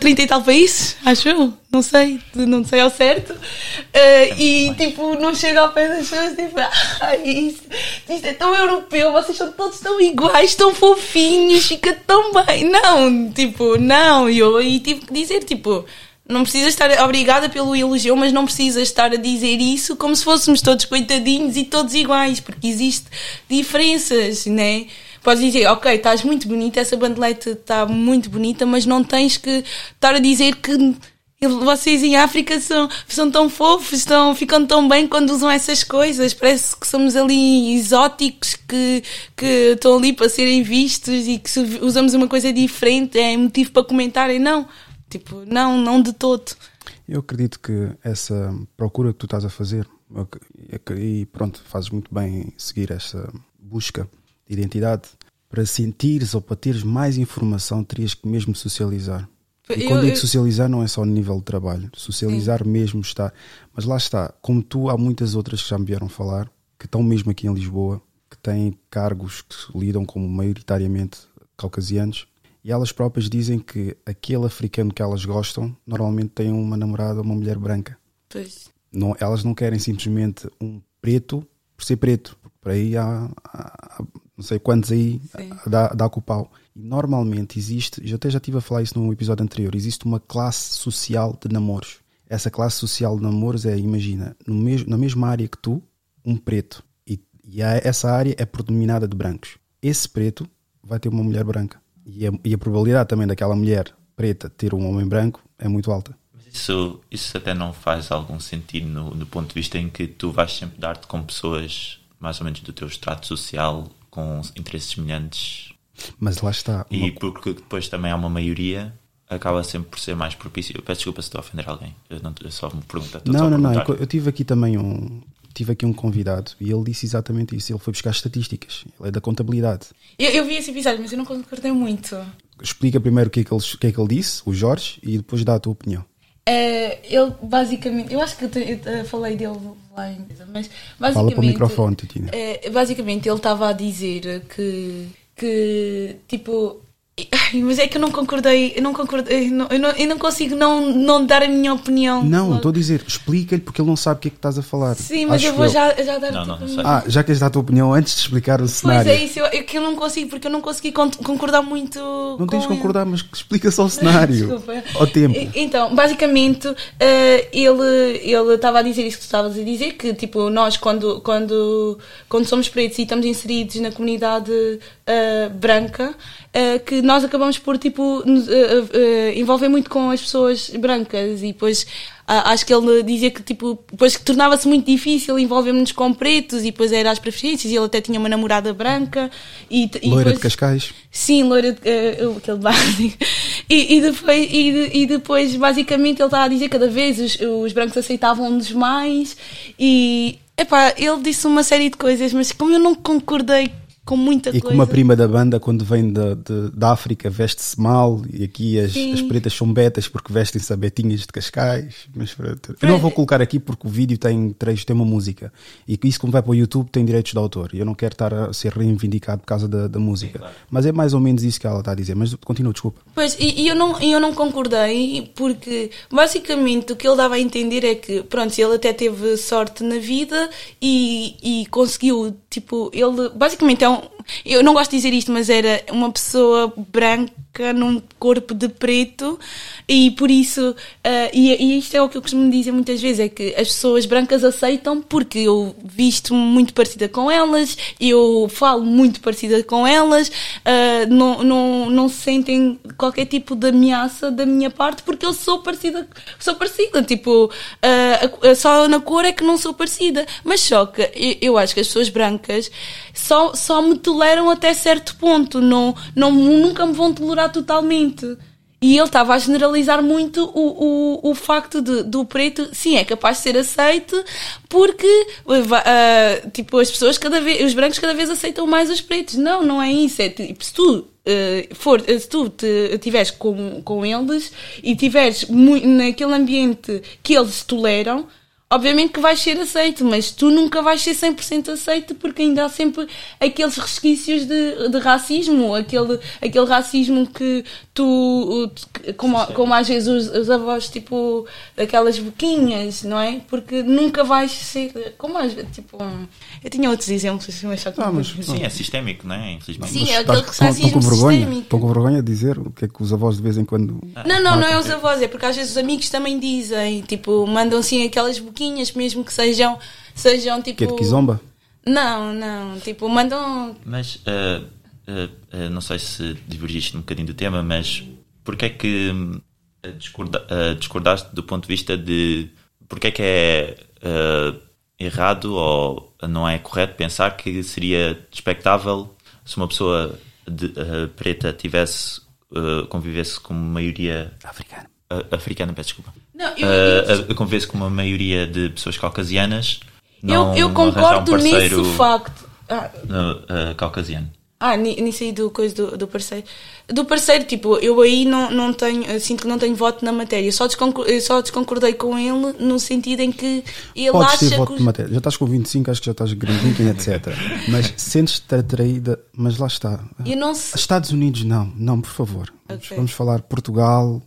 30 e tal países, acho eu, não sei, não sei ao certo. Uh, e tipo, não chega ao pé das pessoas tipo, ai, isto, isto é tão europeu, vocês são todos tão iguais, tão fofinhos, fica tão bem. Não, tipo, não. E eu aí tive que dizer, tipo, não precisa estar obrigada pelo elogio, mas não precisa estar a dizer isso como se fôssemos todos coitadinhos e todos iguais, porque existe diferenças, né? Podes dizer, ok, estás muito bonita, essa bandelete está muito bonita, mas não tens que estar a dizer que vocês em África são, são tão fofos, estão, ficam tão bem quando usam essas coisas. Parece que somos ali exóticos que, que estão ali para serem vistos e que usamos uma coisa diferente é motivo para comentarem. Não, Tipo, não, não de todo. Eu acredito que essa procura que tu estás a fazer, e pronto, fazes muito bem seguir essa busca de identidade, para sentires ou para teres mais informação, terias que mesmo socializar. E quando eu, digo socializar, não é só no nível de trabalho. Socializar sim. mesmo está. Mas lá está, como tu, há muitas outras que já me vieram falar, que estão mesmo aqui em Lisboa, que têm cargos que lidam como maioritariamente caucasianos, e elas próprias dizem que aquele africano que elas gostam normalmente tem uma namorada, uma mulher branca. Pois. Não, elas não querem simplesmente um preto por ser preto. Por aí há, há não sei quantos aí dá, dá com o pau. E normalmente existe, eu até já estive a falar isso num episódio anterior, existe uma classe social de namoros. Essa classe social de namoros é, imagina, no mesmo, na mesma área que tu, um preto. E, e essa área é predominada de brancos. Esse preto vai ter uma mulher branca. E a, e a probabilidade também daquela mulher preta ter um homem branco é muito alta. Mas isso, isso até não faz algum sentido no, ponto de vista em que tu vais sempre dar-te com pessoas mais ou menos do teu extrato social, com interesses semelhantes. Mas lá está. E uma... porque depois também há uma maioria, acaba sempre por ser mais propício. Eu peço desculpa se estou a ofender alguém. Eu, não, eu só me pergunto. Não, não, não. Eu tive aqui também um, tive aqui um convidado e ele disse exatamente isso. Ele foi buscar estatísticas, ele é da contabilidade. Eu, eu vi esse episódio, mas eu não concordei muito. Explica primeiro o que, é que ele, o que é que ele disse, o Jorge, e depois dá a tua opinião. É, ele basicamente, eu acho que eu, te, eu falei dele lá em mas basicamente. Fala para o microfone, Titina. É, basicamente, ele estava a dizer que, que tipo, Ai, mas é que eu não concordei, eu não concordei, eu não, eu não, eu não consigo não, não dar a minha opinião. Não, estou a dizer, explica-lhe porque ele não sabe o que é que estás a falar. Sim, mas Acho eu vou já, já dar não, a tua Ah, já queres dar a tua opinião antes de explicar o cenário? Pois é isso, eu, é que eu não consigo, porque eu não consegui concordar muito. Não tens de concordar, mas explica só o cenário. Desculpa. Ao tempo. Então, basicamente, uh, ele ele estava a dizer isso que tu estavas a dizer, que tipo, nós quando, quando, quando somos pretos e estamos inseridos na comunidade uh, branca, uh, que nós acabamos por tipo nos, uh, envolver muito com as pessoas brancas e depois acho que ele dizia que tipo depois que tornava-se muito difícil envolvermos com pretos e depois era as preferências e ele até tinha uma namorada branca e, e loira depois, de Cascais. Sim loira de, uh, aquele básico. E, e, depois e, e, depois basicamente ele estava a dizer cada vez os, os brancos aceitavam-nos mais e epá, ele disse uma série de coisas mas como eu não concordei com muita e coisa. E como a prima da banda, quando vem da, de, da África, veste-se mal e aqui as, as, pretas são betas porque vestem-se a betinhas de Cascais. Mas pronto. Eu não vou colocar aqui porque o vídeo tem trecho, tem uma música. E isso, como vai para o YouTube, tem direitos de autor. E eu não quero estar a ser reivindicado por causa da, da música. Mas é mais ou menos isso que ela está a dizer. Mas continua, desculpa. Pois, e, e eu, não, eu não concordei porque basicamente o que ele dava a entender é que, pronto, ele até teve sorte na vida e, e conseguiu, tipo, ele basicamente é um don't eu não gosto de dizer isto, mas era uma pessoa branca num corpo de preto e por isso, uh, e, e, isto é o que eu costumo dizer muitas vezes, é que as pessoas brancas aceitam porque eu visto muito parecida com elas, eu falo muito parecida com elas, uh, não, não, não sentem qualquer tipo de ameaça da minha parte porque eu sou parecida, sou parecida, tipo, uh, só na cor é que não sou parecida, mas que eu, eu acho que as pessoas brancas só, só me até certo ponto, não, não, nunca me vão tolerar totalmente. E, ele estava a generalizar muito o, o, o facto de, do preto, sim, é capaz de ser aceito porque uh, tipo, as pessoas cada vez, os brancos cada vez aceitam mais os pretos. Não, não é isso. É tipo, se tu uh, for, se tu te, tiveres com, com eles e tiveres naquele ambiente que eles toleram, obviamente que vais ser aceito, mas tu nunca vais ser 100% aceito porque ainda há sempre aqueles resquícios de, de racismo, aquele, aquele racismo que tu, como, como às vezes os, os, avós, tipo, aquelas boquinhas, não é? Porque nunca vais ser, como às vezes, tipo, eu tinha outros exemplos, mas só que ah, mas, Sim, é sistémico, não é? Infelizmente. Sim, é aquele racismo com vergonha, sistémico. Estão com vergonha de dizer o que é que os avós de vez em quando... Não, não, não é os avós, é porque às vezes os amigos também dizem, tipo, mandam assim aquelas boquinhas boquinhas, mesmo que sejam, sejam tipo. Que é de Kizomba? Não, não, tipo, mandam. Mas uh, uh, uh, não sei se divergiste um bocadinho do tema, mas porquê é que discorda, discordaste do ponto de vista de porquê é que é errado ou não é correto pensar que seria expectável se uma pessoa de, preta tivesse convivesse com maioria africana africana, peço desculpa. Não, eu, eu, uh, convive com uma maioria de pessoas caucasianas. Não, eu, eu concordo um nesse facto. Ah. No, uh, caucasiano. Ah, nisso aí do coisa do, do parceiro. Do parceiro, tipo, eu aí não, não tenho, sinto que não tenho voto na matéria. Só, desconcordei, só desconcordei com ele no sentido em que ele Podes acha ter voto que. de matéria. Já estás com 25, acho que já estás grandinho, etc. Mas sentes-te atraída, mas lá está. Eu não Estados Unidos, não, não, por favor. Okay. Vamos falar Portugal,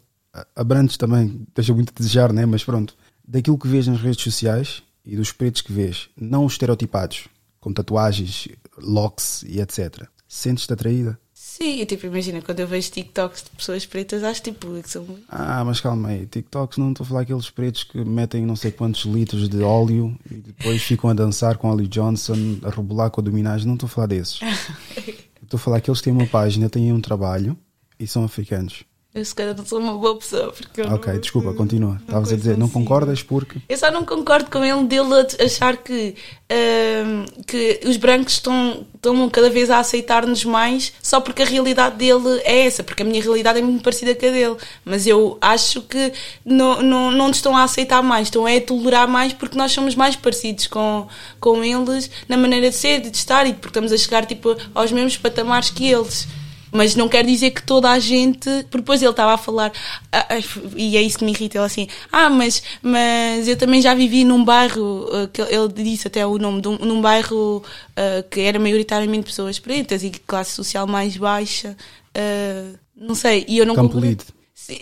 Abrantes também deixa muito a desejar, né? mas pronto. Daquilo que vês nas redes sociais e dos pretos que vês, não os estereotipados, com tatuagens, locks e etc. Sentes-te atraída? Sim, tipo, imagina, quando eu vejo TikToks de pessoas pretas, acho tipo que são. Ah, mas calma aí, TikToks não estou a falar aqueles pretos que metem não sei quantos litros de óleo e depois ficam a dançar com Ali Johnson, a rebolar com a dominagem, não estou a falar desses. estou a falar que eles têm uma página, têm um trabalho e são africanos. Eu se calhar não sou uma boa pessoa porque Ok, não, desculpa, continua. Estavas a dizer, não concordas porque. Eu só não concordo com ele dele achar que, uh, que os brancos estão, estão cada vez a aceitar-nos mais só porque a realidade dele é essa, porque a minha realidade é muito parecida com a dele. Mas eu acho que não, não, não nos estão a aceitar mais, estão a tolerar mais porque nós somos mais parecidos com, com eles na maneira de ser, de estar e porque estamos a chegar tipo, aos mesmos patamares que eles. Mas não quer dizer que toda a gente. Porque depois ele estava a falar, ah, ah, e é isso que me irrita, ele assim, ah, mas, mas eu também já vivi num bairro, uh, que ele disse até o nome, um, num bairro uh, que era maioritariamente pessoas pretas e classe social mais baixa. Uh, não sei, e eu não Campo Lido.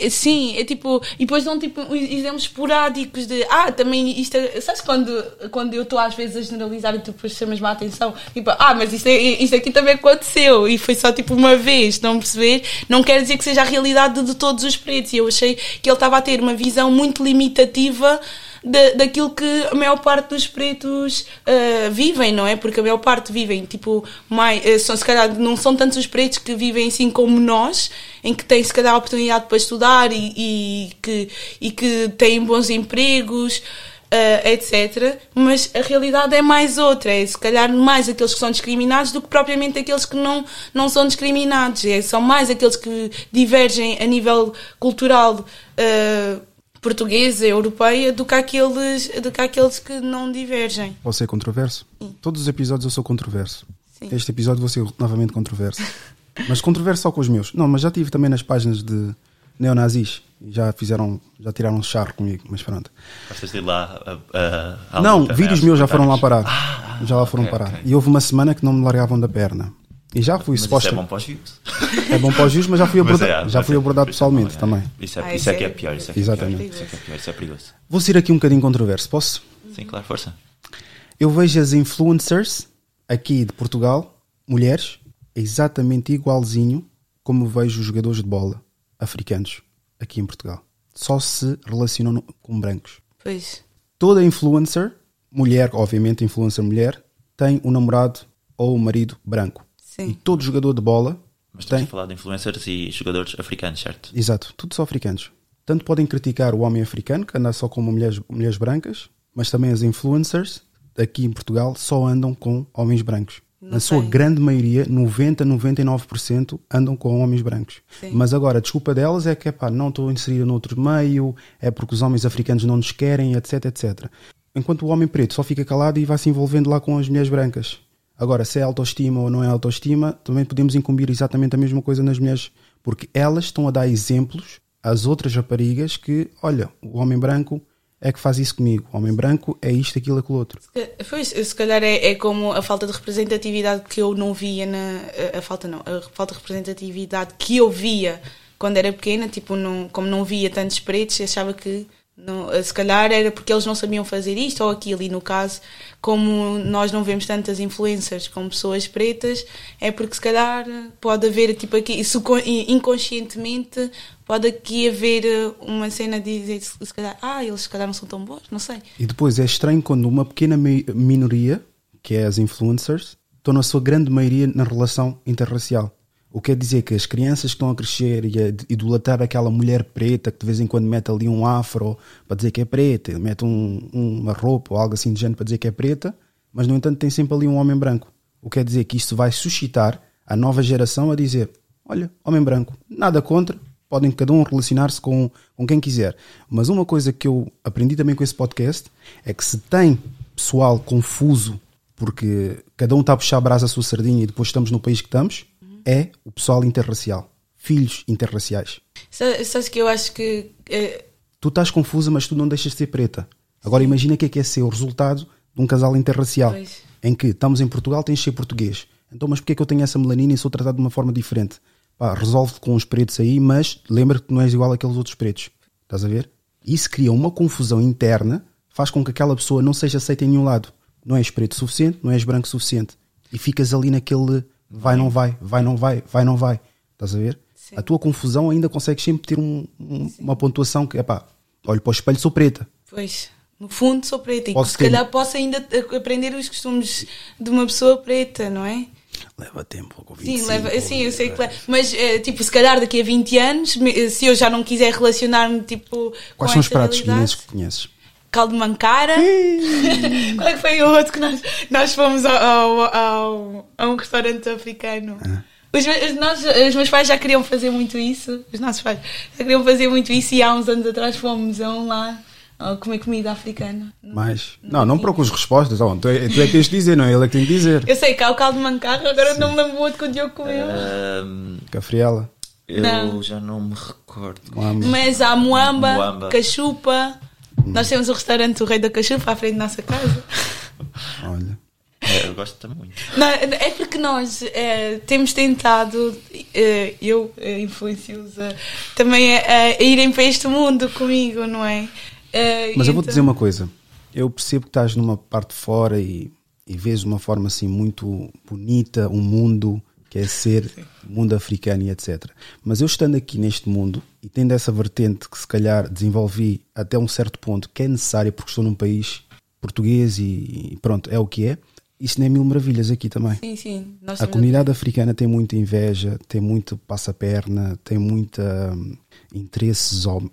Sim, é tipo, e depois dão tipo exemplos esporádicos de, ah, também isto é, sabes quando, quando eu estou às vezes a generalizar e tu depois chamas-me a atenção, tipo, ah, mas isto, é, isto aqui também aconteceu e foi só tipo uma vez, não perceber? Não quer dizer que seja a realidade de todos os pretos e eu achei que ele estava a ter uma visão muito limitativa da, daquilo que a maior parte dos pretos uh, vivem, não é? Porque a maior parte vivem, tipo, mais, uh, são, se calhar não são tantos os pretos que vivem assim como nós, em que têm se calhar a oportunidade para estudar e, e que, e que têm bons empregos. Uh, etc. Mas a realidade é mais outra, é se calhar mais aqueles que são discriminados do que propriamente aqueles que não, não são discriminados. É, são mais aqueles que divergem a nível cultural. Uh, portuguesa, europeia, do que aqueles, do que, aqueles que não divergem. Posso ser controverso? Sim. Todos os episódios eu sou controverso. Sim. Este episódio vou ser novamente controverso. mas controverso só com os meus. Não, mas já tive também nas páginas de neonazis. Já fizeram, já tiraram um charro comigo, mas pronto. Gostas de ir lá a, a, a Não, vídeos meus já foram lá parar. Ah, já lá foram okay, parar. Okay. E houve uma semana que não me largavam da perna. E já fui suposto. Isso é bom para os views. É bom para os views, mas já fui abordado, é, já fui abordado pessoalmente é. também. Isso, é, ah, isso, é, que é pior. Isso é Exatamente. Pior, isso é que é pior, isso é perigoso. Vou ser aqui um bocadinho controverso, posso? Sim, claro, força. Eu vejo as influencers aqui de Portugal, mulheres, exatamente igualzinho como vejo os jogadores de bola africanos aqui em Portugal. Só se relacionam com brancos. Pois. Toda influencer, mulher, obviamente influencer mulher, tem um namorado ou um marido branco. Sim. E todo jogador de bola. Mas estamos tem... a falar de influencers e jogadores africanos, certo? Exato, todos são africanos. Tanto podem criticar o homem africano, que anda só com mulheres, mulheres brancas, mas também as influencers aqui em Portugal só andam com homens brancos. Não Na sua sei. grande maioria, 90, 99% andam com homens brancos. Sim. Mas agora, a desculpa delas é que epá, não estou inserida noutro meio, é porque os homens africanos não nos querem, etc, etc. Enquanto o homem preto só fica calado e vai se envolvendo lá com as mulheres brancas. Agora, se é autoestima ou não é autoestima, também podemos incumbir exatamente a mesma coisa nas mulheres, porque elas estão a dar exemplos às outras raparigas que, olha, o homem branco é que faz isso comigo, o homem branco é isto, aquilo, aquilo outro. Pois, se calhar é, é como a falta de representatividade que eu não via na. A, a falta não, a falta de representatividade que eu via quando era pequena, tipo, não, como não via tantos pretos, achava que não, se calhar era porque eles não sabiam fazer isto ou aquilo, e no caso, como nós não vemos tantas influências com pessoas pretas, é porque se calhar pode haver, tipo, aqui, inconscientemente, pode aqui haver eh, uma cena de dizer, se calhar, ah, eles se calhar não são tão bons, não sei. E depois é estranho quando uma pequena mi- minoria, que é as influencers, estão na sua grande maioria na relação interracial. O que quer dizer que as crianças que estão a crescer e a idolatrar aquela mulher preta que de vez em quando mete ali um afro para dizer que é preta, mete um- uma roupa ou algo assim de género para dizer que é preta, mas no entanto tem sempre ali um homem branco. O que quer dizer que isto vai suscitar a nova geração a dizer: olha, homem branco, nada contra, podem cada um relacionar-se com, com quem quiser. Mas uma coisa que eu aprendi também com esse podcast é que se tem pessoal confuso porque cada um está a puxar a brasa à sua sardinha e depois estamos no país que estamos, é o pessoal interracial. Filhos interraciais. Sa- Sabes que eu acho que. eh, Tu estás confusa, mas tu não deixas de ser preta. Agora imagina o que é que é ser o resultado de um casal interracial. Pois. Em que estamos em Portugal, tens de ser português. Então, mas porquê é que eu tenho essa melanina e sou tratado de uma forma diferente? Pá, resolve com os pretos aí, mas lembra que tu não és igual àqueles outros pretos. Estás a ver? Isso cria uma confusão interna, faz com que aquela pessoa não seja aceita em nenhum lado. Não és preto suficiente, não és branco suficiente. E ficas ali naquele vai, não vai, vai, não vai, vai, não vai. Estás a ver? Sim. A tua confusão ainda consegues sempre ter um- um- uma pontuação que, epá, olho para o espelho, sou preta. Pois, no fundo sou preta e Posso se ter- calhar posso ainda aprender os costumes de uma pessoa preta, não é? Leva tempo, com Sim, 25, leva, sim, eu sei que leva-. Mas, eh, tipo, se calhar daqui a 20 anos, se eu já não quiser relacionar-me, tipo, Quais são os pratos guineenses que conheces? Caldo de mancara. Qual é que foi o outro que nós, nós fomos ao, ao- ao- a um restaurante africano? Ah. Os, meus- nós, os meus pais já queriam fazer muito isso, os nossos pais já queriam fazer muito isso e há uns anos atrás fomos a um lá a comer comida africana. Mais? Não, não procures respostas. Oh, tu, é, tu é que tens de dizer, não é ele é que tem de dizer. Eu sei que há o caldo de mancarra, agora não me lembro o outro que o Diogo comeu. Ahm, Cafriela. eu Não. já não me recordo. Moamba. Mas há moamba, Moamba. cachupa. Nós temos o restaurante O Rei da Cachupa à frente da nossa casa. Olha. É, eu gosto também muito. Não, é porque nós eh, temos tentado, eh, eu eh, influencio-os a- também a, a irem para este mundo comigo, não é? Eh, Mas eu vou-te então- dizer uma coisa. Eu percebo que estás numa parte de fora e, e vês de uma forma assim muito bonita um mundo que é ser mundo africano e etc. Mas eu estando aqui neste mundo e tendo essa vertente que se calhar desenvolvi até um certo ponto que é necessária porque estou num país português e, pronto, é o que é. Isso não é mil maravilhas aqui também. Sim, sim. Nós A comunidade africana tem muita inveja, tem muito passa-perna, tem muita hum, interesses om-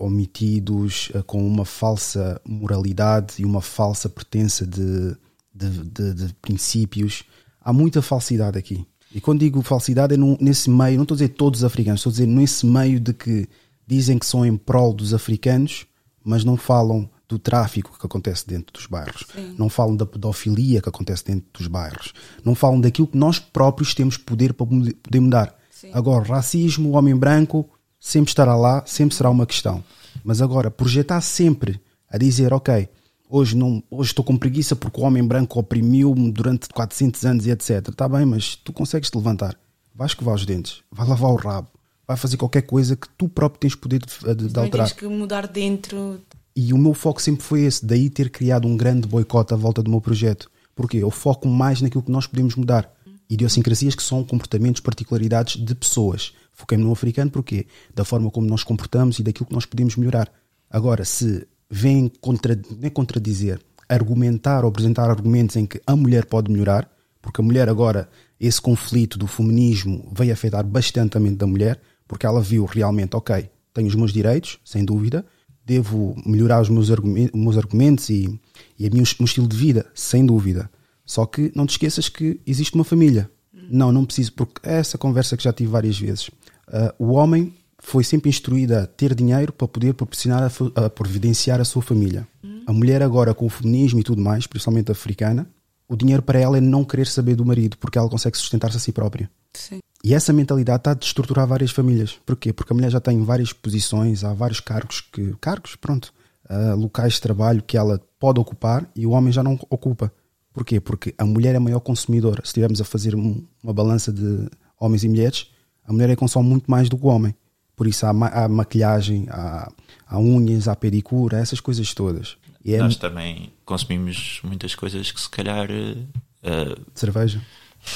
omitidos, eh, com uma falsa moralidade e uma falsa pertença de, de, de- de princípios. Há muita falsidade aqui. E quando digo falsidade é num- nesse meio, não estou a dizer todos os africanos, estou a dizer nesse meio de que dizem que são em prol dos africanos, mas não falam do tráfico que acontece dentro dos bairros, não falam da pedofilia que acontece dentro dos bairros, não falam daquilo que nós próprios temos poder para poder mudar. Agora, racismo, o homem branco, sempre estará lá, sempre será uma questão. Mas agora, projetar sempre a dizer, ok, hoje, não, hoje estou com preguiça porque o homem branco oprimiu-me durante 400 anos e etc. Está bem, mas tu consegues te levantar, vais escovar os dentes, vai lavar o rabo, vai fazer qualquer coisa que tu próprio tens poder de, de- de também alterar. tens que mudar dentro. E o meu foco sempre foi esse, daí ter criado um grande boicote à volta do meu projeto. Porque eu foco mais naquilo que nós podemos mudar. Idiosincrasias que são comportamentos, particularidades de pessoas. Foquei-me no africano porque da forma como nós comportamos e daquilo que nós podemos melhorar. Agora, se vêm contra, nem contradizer, argumentar ou apresentar argumentos em que a mulher pode melhorar, porque a mulher agora, esse conflito do feminismo veio afetar bastante a mente da mulher, porque ela viu realmente, ok, tenho os meus direitos, sem dúvida, devo melhorar os meus, argumen- meus argumentos e, e o meu estilo de vida, sem dúvida. Só que não te esqueças que existe uma família. Não, não preciso, porque é essa conversa que já tive várias vezes. Uh, o homem foi sempre instruído a ter dinheiro para poder proporcionar, a, a providenciar a sua família. A mulher agora, com o feminismo e tudo mais, principalmente africana, o dinheiro para ela é não querer saber do marido, porque ela consegue sustentar-se a si própria. Sim. E essa mentalidade está a destruturar várias famílias. Porquê? Porque a mulher já tem várias posições, há vários cargos que. Cargos, pronto. Uh, locais de trabalho que ela pode ocupar e o homem já não ocupa. Porquê? Porque a mulher é a maior consumidora. Se estivermos a fazer um, uma balança de homens e mulheres, a mulher é consome muito mais do que o homem. Por isso há, ma há maquilhagem, há, há, unhas, há pedicura, essas coisas todas. É Nós também consumimos muitas coisas que se calhar. Uh, cerveja?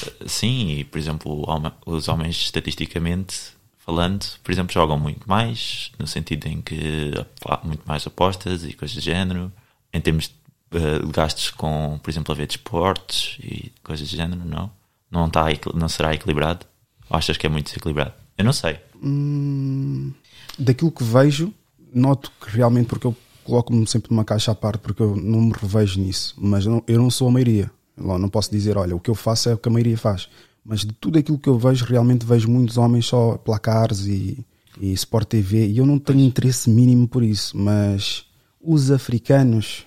Uh, sim, e por exemplo, os homens estatisticamente falando, por exemplo, jogam muito mais, no sentido em que há muito mais apostas e coisas do género. Em termos de uh, gastos com, por exemplo, a ver de esportes e coisas do género, não? Não, está, não será equilibrado? Ou achas que é muito desequilibrado? Eu não sei. Hum, daquilo que vejo, noto que realmente, porque eu coloco-me sempre numa caixa à parte, porque eu não me revejo nisso, mas eu não, eu não sou a maioria. Não posso dizer, olha, o que eu faço é o que a maioria faz. Mas de tudo aquilo que eu vejo, realmente vejo muitos homens só placares e, e Sport TV, e eu não tenho interesse mínimo por isso. Mas os africanos,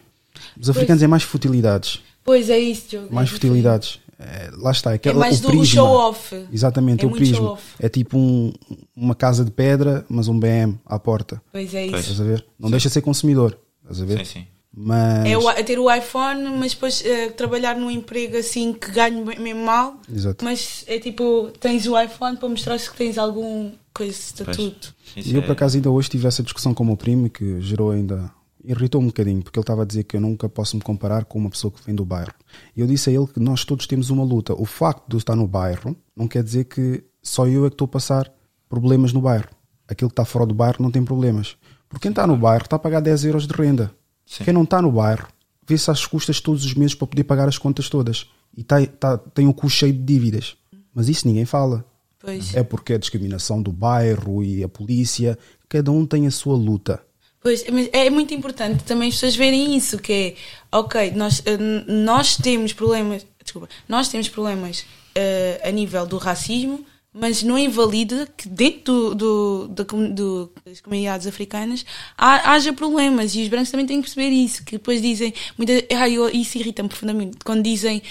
os africanos pois, é mais futilidades. Pois é isso, Diogo. Mais é futilidades. É, lá está. É, aquela, é mais o do show-off. Exatamente, é o prisma. É tipo um, uma casa de pedra, mas um BM à porta. Pois é isso. Estás a ver? Não sim. deixa de ser consumidor. Estás a ver? Sim, sim. Mas... É, o, é ter o iPhone, mas depois é, trabalhar num emprego assim que ganhe mesmo mal. Exato. Mas é tipo, tens o iPhone para mostrar que tens algum coisa de estatuto. E eu por acaso ainda hoje tive essa discussão com o meu primo que gerou ainda irritou-me um bocadinho, porque ele estava a dizer que eu nunca posso me comparar com uma pessoa que vem do bairro. E eu disse a ele que nós todos temos uma luta. O facto de eu estar no bairro não quer dizer que só eu é que estou a passar problemas no bairro. Aquele que está fora do bairro não tem problemas. Porque quem está no bairro está a pagar 10 euros de renda. Sim. Quem não está no bairro vê-se às custas todos os meses para poder pagar as contas todas. E tá, tá, tem o custo cheio de dívidas. Mas isso ninguém fala. Pois. É porque a discriminação do bairro e a polícia, cada um tem a sua luta. Pois, mas é muito importante também as pessoas verem isso, que é, ok, nós, eh, nós temos problemas, desculpa, nós temos problemas uh, a nível do racismo, mas não invalida que dentro do, do, do, das comunidades africanas haja problemas. E os brancos também têm que perceber isso, que depois dizem, muita, ah, isso irrita-me profundamente, quando dizem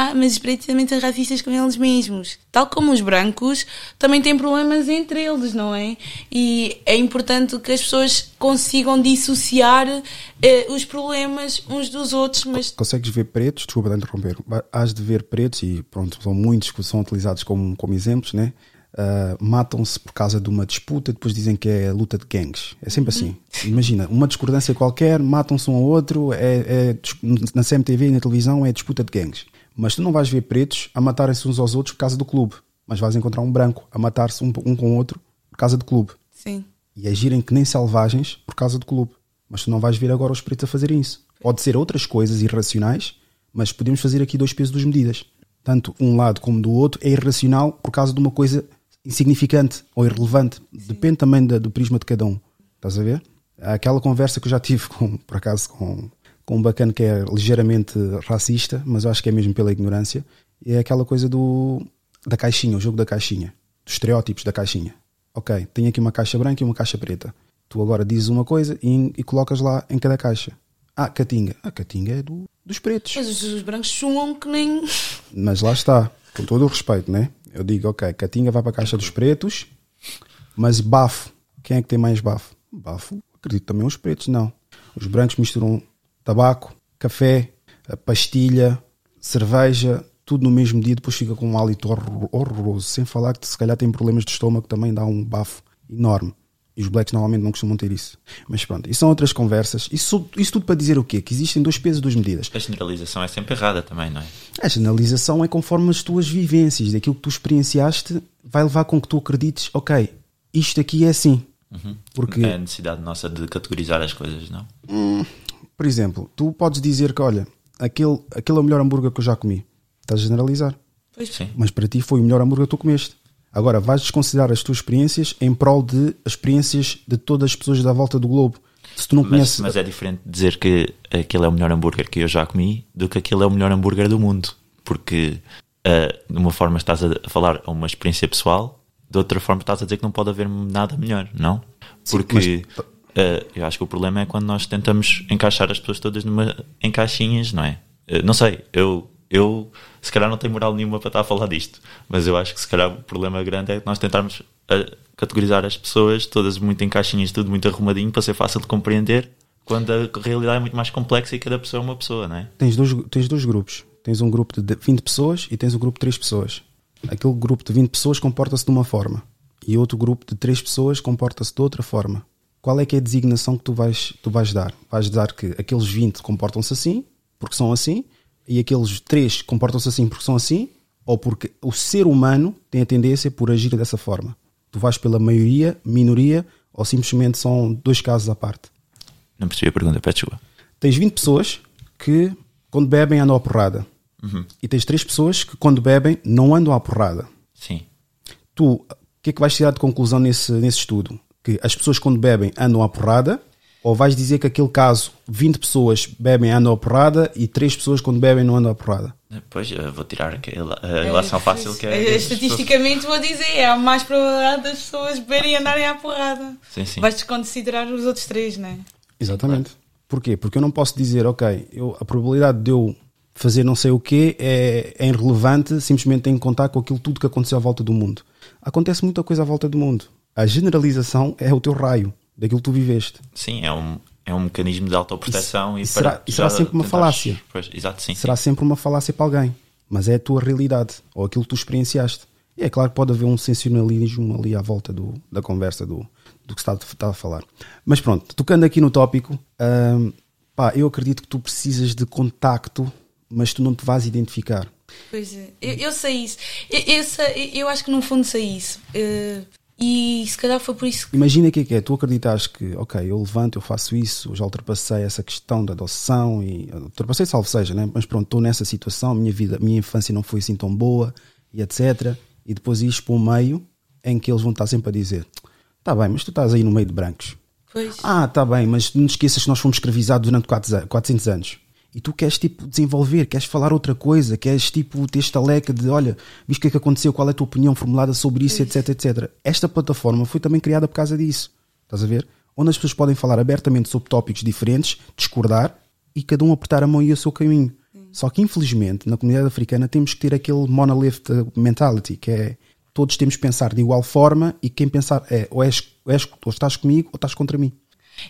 ah, mas os pretos também são racistas com eles mesmos. Tal como os brancos também têm problemas entre eles, não é? E é importante que as pessoas consigam dissociar eh, os problemas uns dos outros. Mas... Consegues ver pretos, desculpa de interromper, has de ver pretos, e pronto, são muitos que são utilizados como, como exemplos, né? Uh, matam-se por causa de uma disputa, depois dizem que é luta de gangues. É sempre assim. Imagina, uma discordância qualquer, matam-se um ao outro, é, é, na CMTV e na televisão é disputa de gangues. Mas tu não vais ver pretos a matarem-se uns aos outros por causa do clube. Mas vais encontrar um branco a matar-se um, um, com o outro por causa do clube. Sim. E agirem que nem selvagens por causa do clube. Mas tu não vais ver agora os pretos a fazerem isso. Pode ser outras coisas irracionais, mas podemos fazer aqui dois pesos, duas medidas. Tanto um lado como do outro é irracional por causa de uma coisa insignificante ou irrelevante. Sim. Depende também da, do prisma de cada um. Estás a ver? Aquela conversa que eu já tive, com, por acaso, com, com um bacana que é ligeiramente racista, mas eu acho que é mesmo pela ignorância, é aquela coisa do da caixinha, o jogo da caixinha, dos estereótipos da caixinha. Ok, tenho aqui uma caixa branca e uma caixa preta. Tu agora dizes uma coisa e, e colocas lá em cada caixa. Ah, Catinga. A Catinga é do, dos pretos. Mas os, os brancos sumam que nem. Mas lá está, com todo o respeito, né? Eu digo, ok, Catinga vai para a caixa dos pretos, mas bafo. Quem é que tem mais bafo? Bafo, acredito também os pretos, não. Os brancos misturam tabaco, café, pastilha, cerveja, tudo no mesmo dia, depois fica com um hálito horroroso. Sem falar que se calhar tem problemas de estômago, também dá um bafo enorme. E os blacks normalmente não costumam ter isso. Mas pronto, isso são outras conversas. Isso, isso tudo para dizer o quê? Que existem dois pesos e duas medidas. A generalização é sempre errada também, não é? A generalização é conforme as tuas vivências, daquilo que tu experienciaste, vai levar com que tu acredites, ok, isto aqui é assim. Uhum. Porque... É a necessidade nossa de categorizar as coisas, não? Hum, por exemplo, tu podes dizer que, olha, aquele, aquele é o melhor hambúrguer que eu já comi. Estás a generalizar. Pois sim. Mas para ti foi o melhor hambúrguer que tu comeste. Agora, vais desconsiderar as tuas experiências em prol de as experiências de todas as pessoas da volta do globo. Se tu não mas, conheces... mas é diferente dizer que aquele é o melhor hambúrguer que eu já comi do que aquele é o melhor hambúrguer do mundo. porque uh, de uma forma estás a falar a uma experiência pessoal, de outra forma estás a dizer que não pode haver nada melhor, não? Porque Sim, mas- uh, eu acho que o problema é quando nós tentamos encaixar as pessoas todas numa, em caixinhas, não é? Uh, não sei, eu, eu se calhar não tenho moral nenhuma para estar a falar disto, mas eu acho que se calhar o problema grande é nós tentarmos uh, categorizar as pessoas todas muito em caixinhas, tudo muito arrumadinho para ser fácil de compreender, quando a realidade é muito mais complexa e cada pessoa é uma pessoa, não é? Tens dois, tens dois grupos. Tens um grupo de 20 pessoas e tens um grupo de 3 pessoas. Aquele grupo de 20 pessoas comporta-se de uma forma e outro grupo de 3 pessoas comporta-se de outra forma. Qual é que é a designação que tu vais, tu vais dar? Vais dar que aqueles 20 comportam-se assim, porque são assim, e aqueles 3 comportam-se assim porque são assim, ou porque o ser humano tem a tendência por agir dessa forma. Tu vais pela maioria, minoria, ou simplesmente são dois casos à parte. Não percebi a pergunta, peço desculpa. Tens 20 pessoas que, quando bebem, andam à porrada. E tens 3 pessoas que, quando bebem, não andam à porrada. Sim. Tu, o que é que vais tirar de conclusão nesse, nesse estudo? Que as pessoas, quando bebem, andam à porrada? Ou vais dizer que aquele caso, 20 pessoas bebem, andam à porrada e 3 pessoas, quando bebem, não andam à porrada? Depois eu vou tirar a relação fácil que é. Eh, Estatisticamente vou dizer, há mais probabilidade das pessoas beberem e andarem à porrada. Sim, sim. Vais desconsiderar os outros três, não é? Exatamente. Porquê? Porque eu não posso dizer, ok, eu, a probabilidade de eu fazer não sei o quê é, é irrelevante, simplesmente tenho que contar com aquilo tudo que aconteceu à volta do mundo. Acontece muita coisa à volta do mundo. A generalização é o teu raio, daquilo que tu viveste. Sim, é um, é um mecanismo de autoproteção E e, será- para e será sempre uma tentares- falácia. Pois, exato, sim. Será sempre uma falácia para alguém, mas é a tua realidade, ou aquilo que tu experienciaste. E é claro que pode haver um sensacionalismo ali à volta do, da conversa, do, do que se está, está a falar. Mas pronto, tocando aqui no tópico, hum, pá, eu acredito que tu precisas de contacto, mas tu não te vais identificar. Pois é, eu, eu sei isso. Eu, eu, sei- eu acho que no fundo sei isso. Eh, e se calhar foi por isso que. Imagina o que é que é, tu acreditas que, ok, eu levanto, eu faço isso, eu já ultrapassei essa questão da adoção e ultrapassei salvo seja, né? mas pronto, estou nessa situação, a minha vida, minha infância não foi assim tão boa e etc. E depois isto para um meio em que eles vão estar sempre a dizer: tá bem, mas tu estás aí no meio de brancos. Pois. Ah, tá bem, mas não esqueças que nós fomos escravizados durante 400 anos. E tu queres tipo desenvolver, queres falar outra coisa, queres tipo ter esta leca de olha, viste o que é que aconteceu, qual é a tua opinião formulada sobre isso, etc, etc. Esta plataforma foi também criada por causa disso. Estás a ver? Onde as pessoas podem falar abertamente sobre tópicos diferentes, discordar e cada um apertar a mão e ir o seu caminho. Só que infelizmente na comunidade africana temos que ter aquele monolith mentality, que é todos temos que pensar de igual forma e quem pensar é ou, és, ou, és, ou estás comigo ou estás contra mim.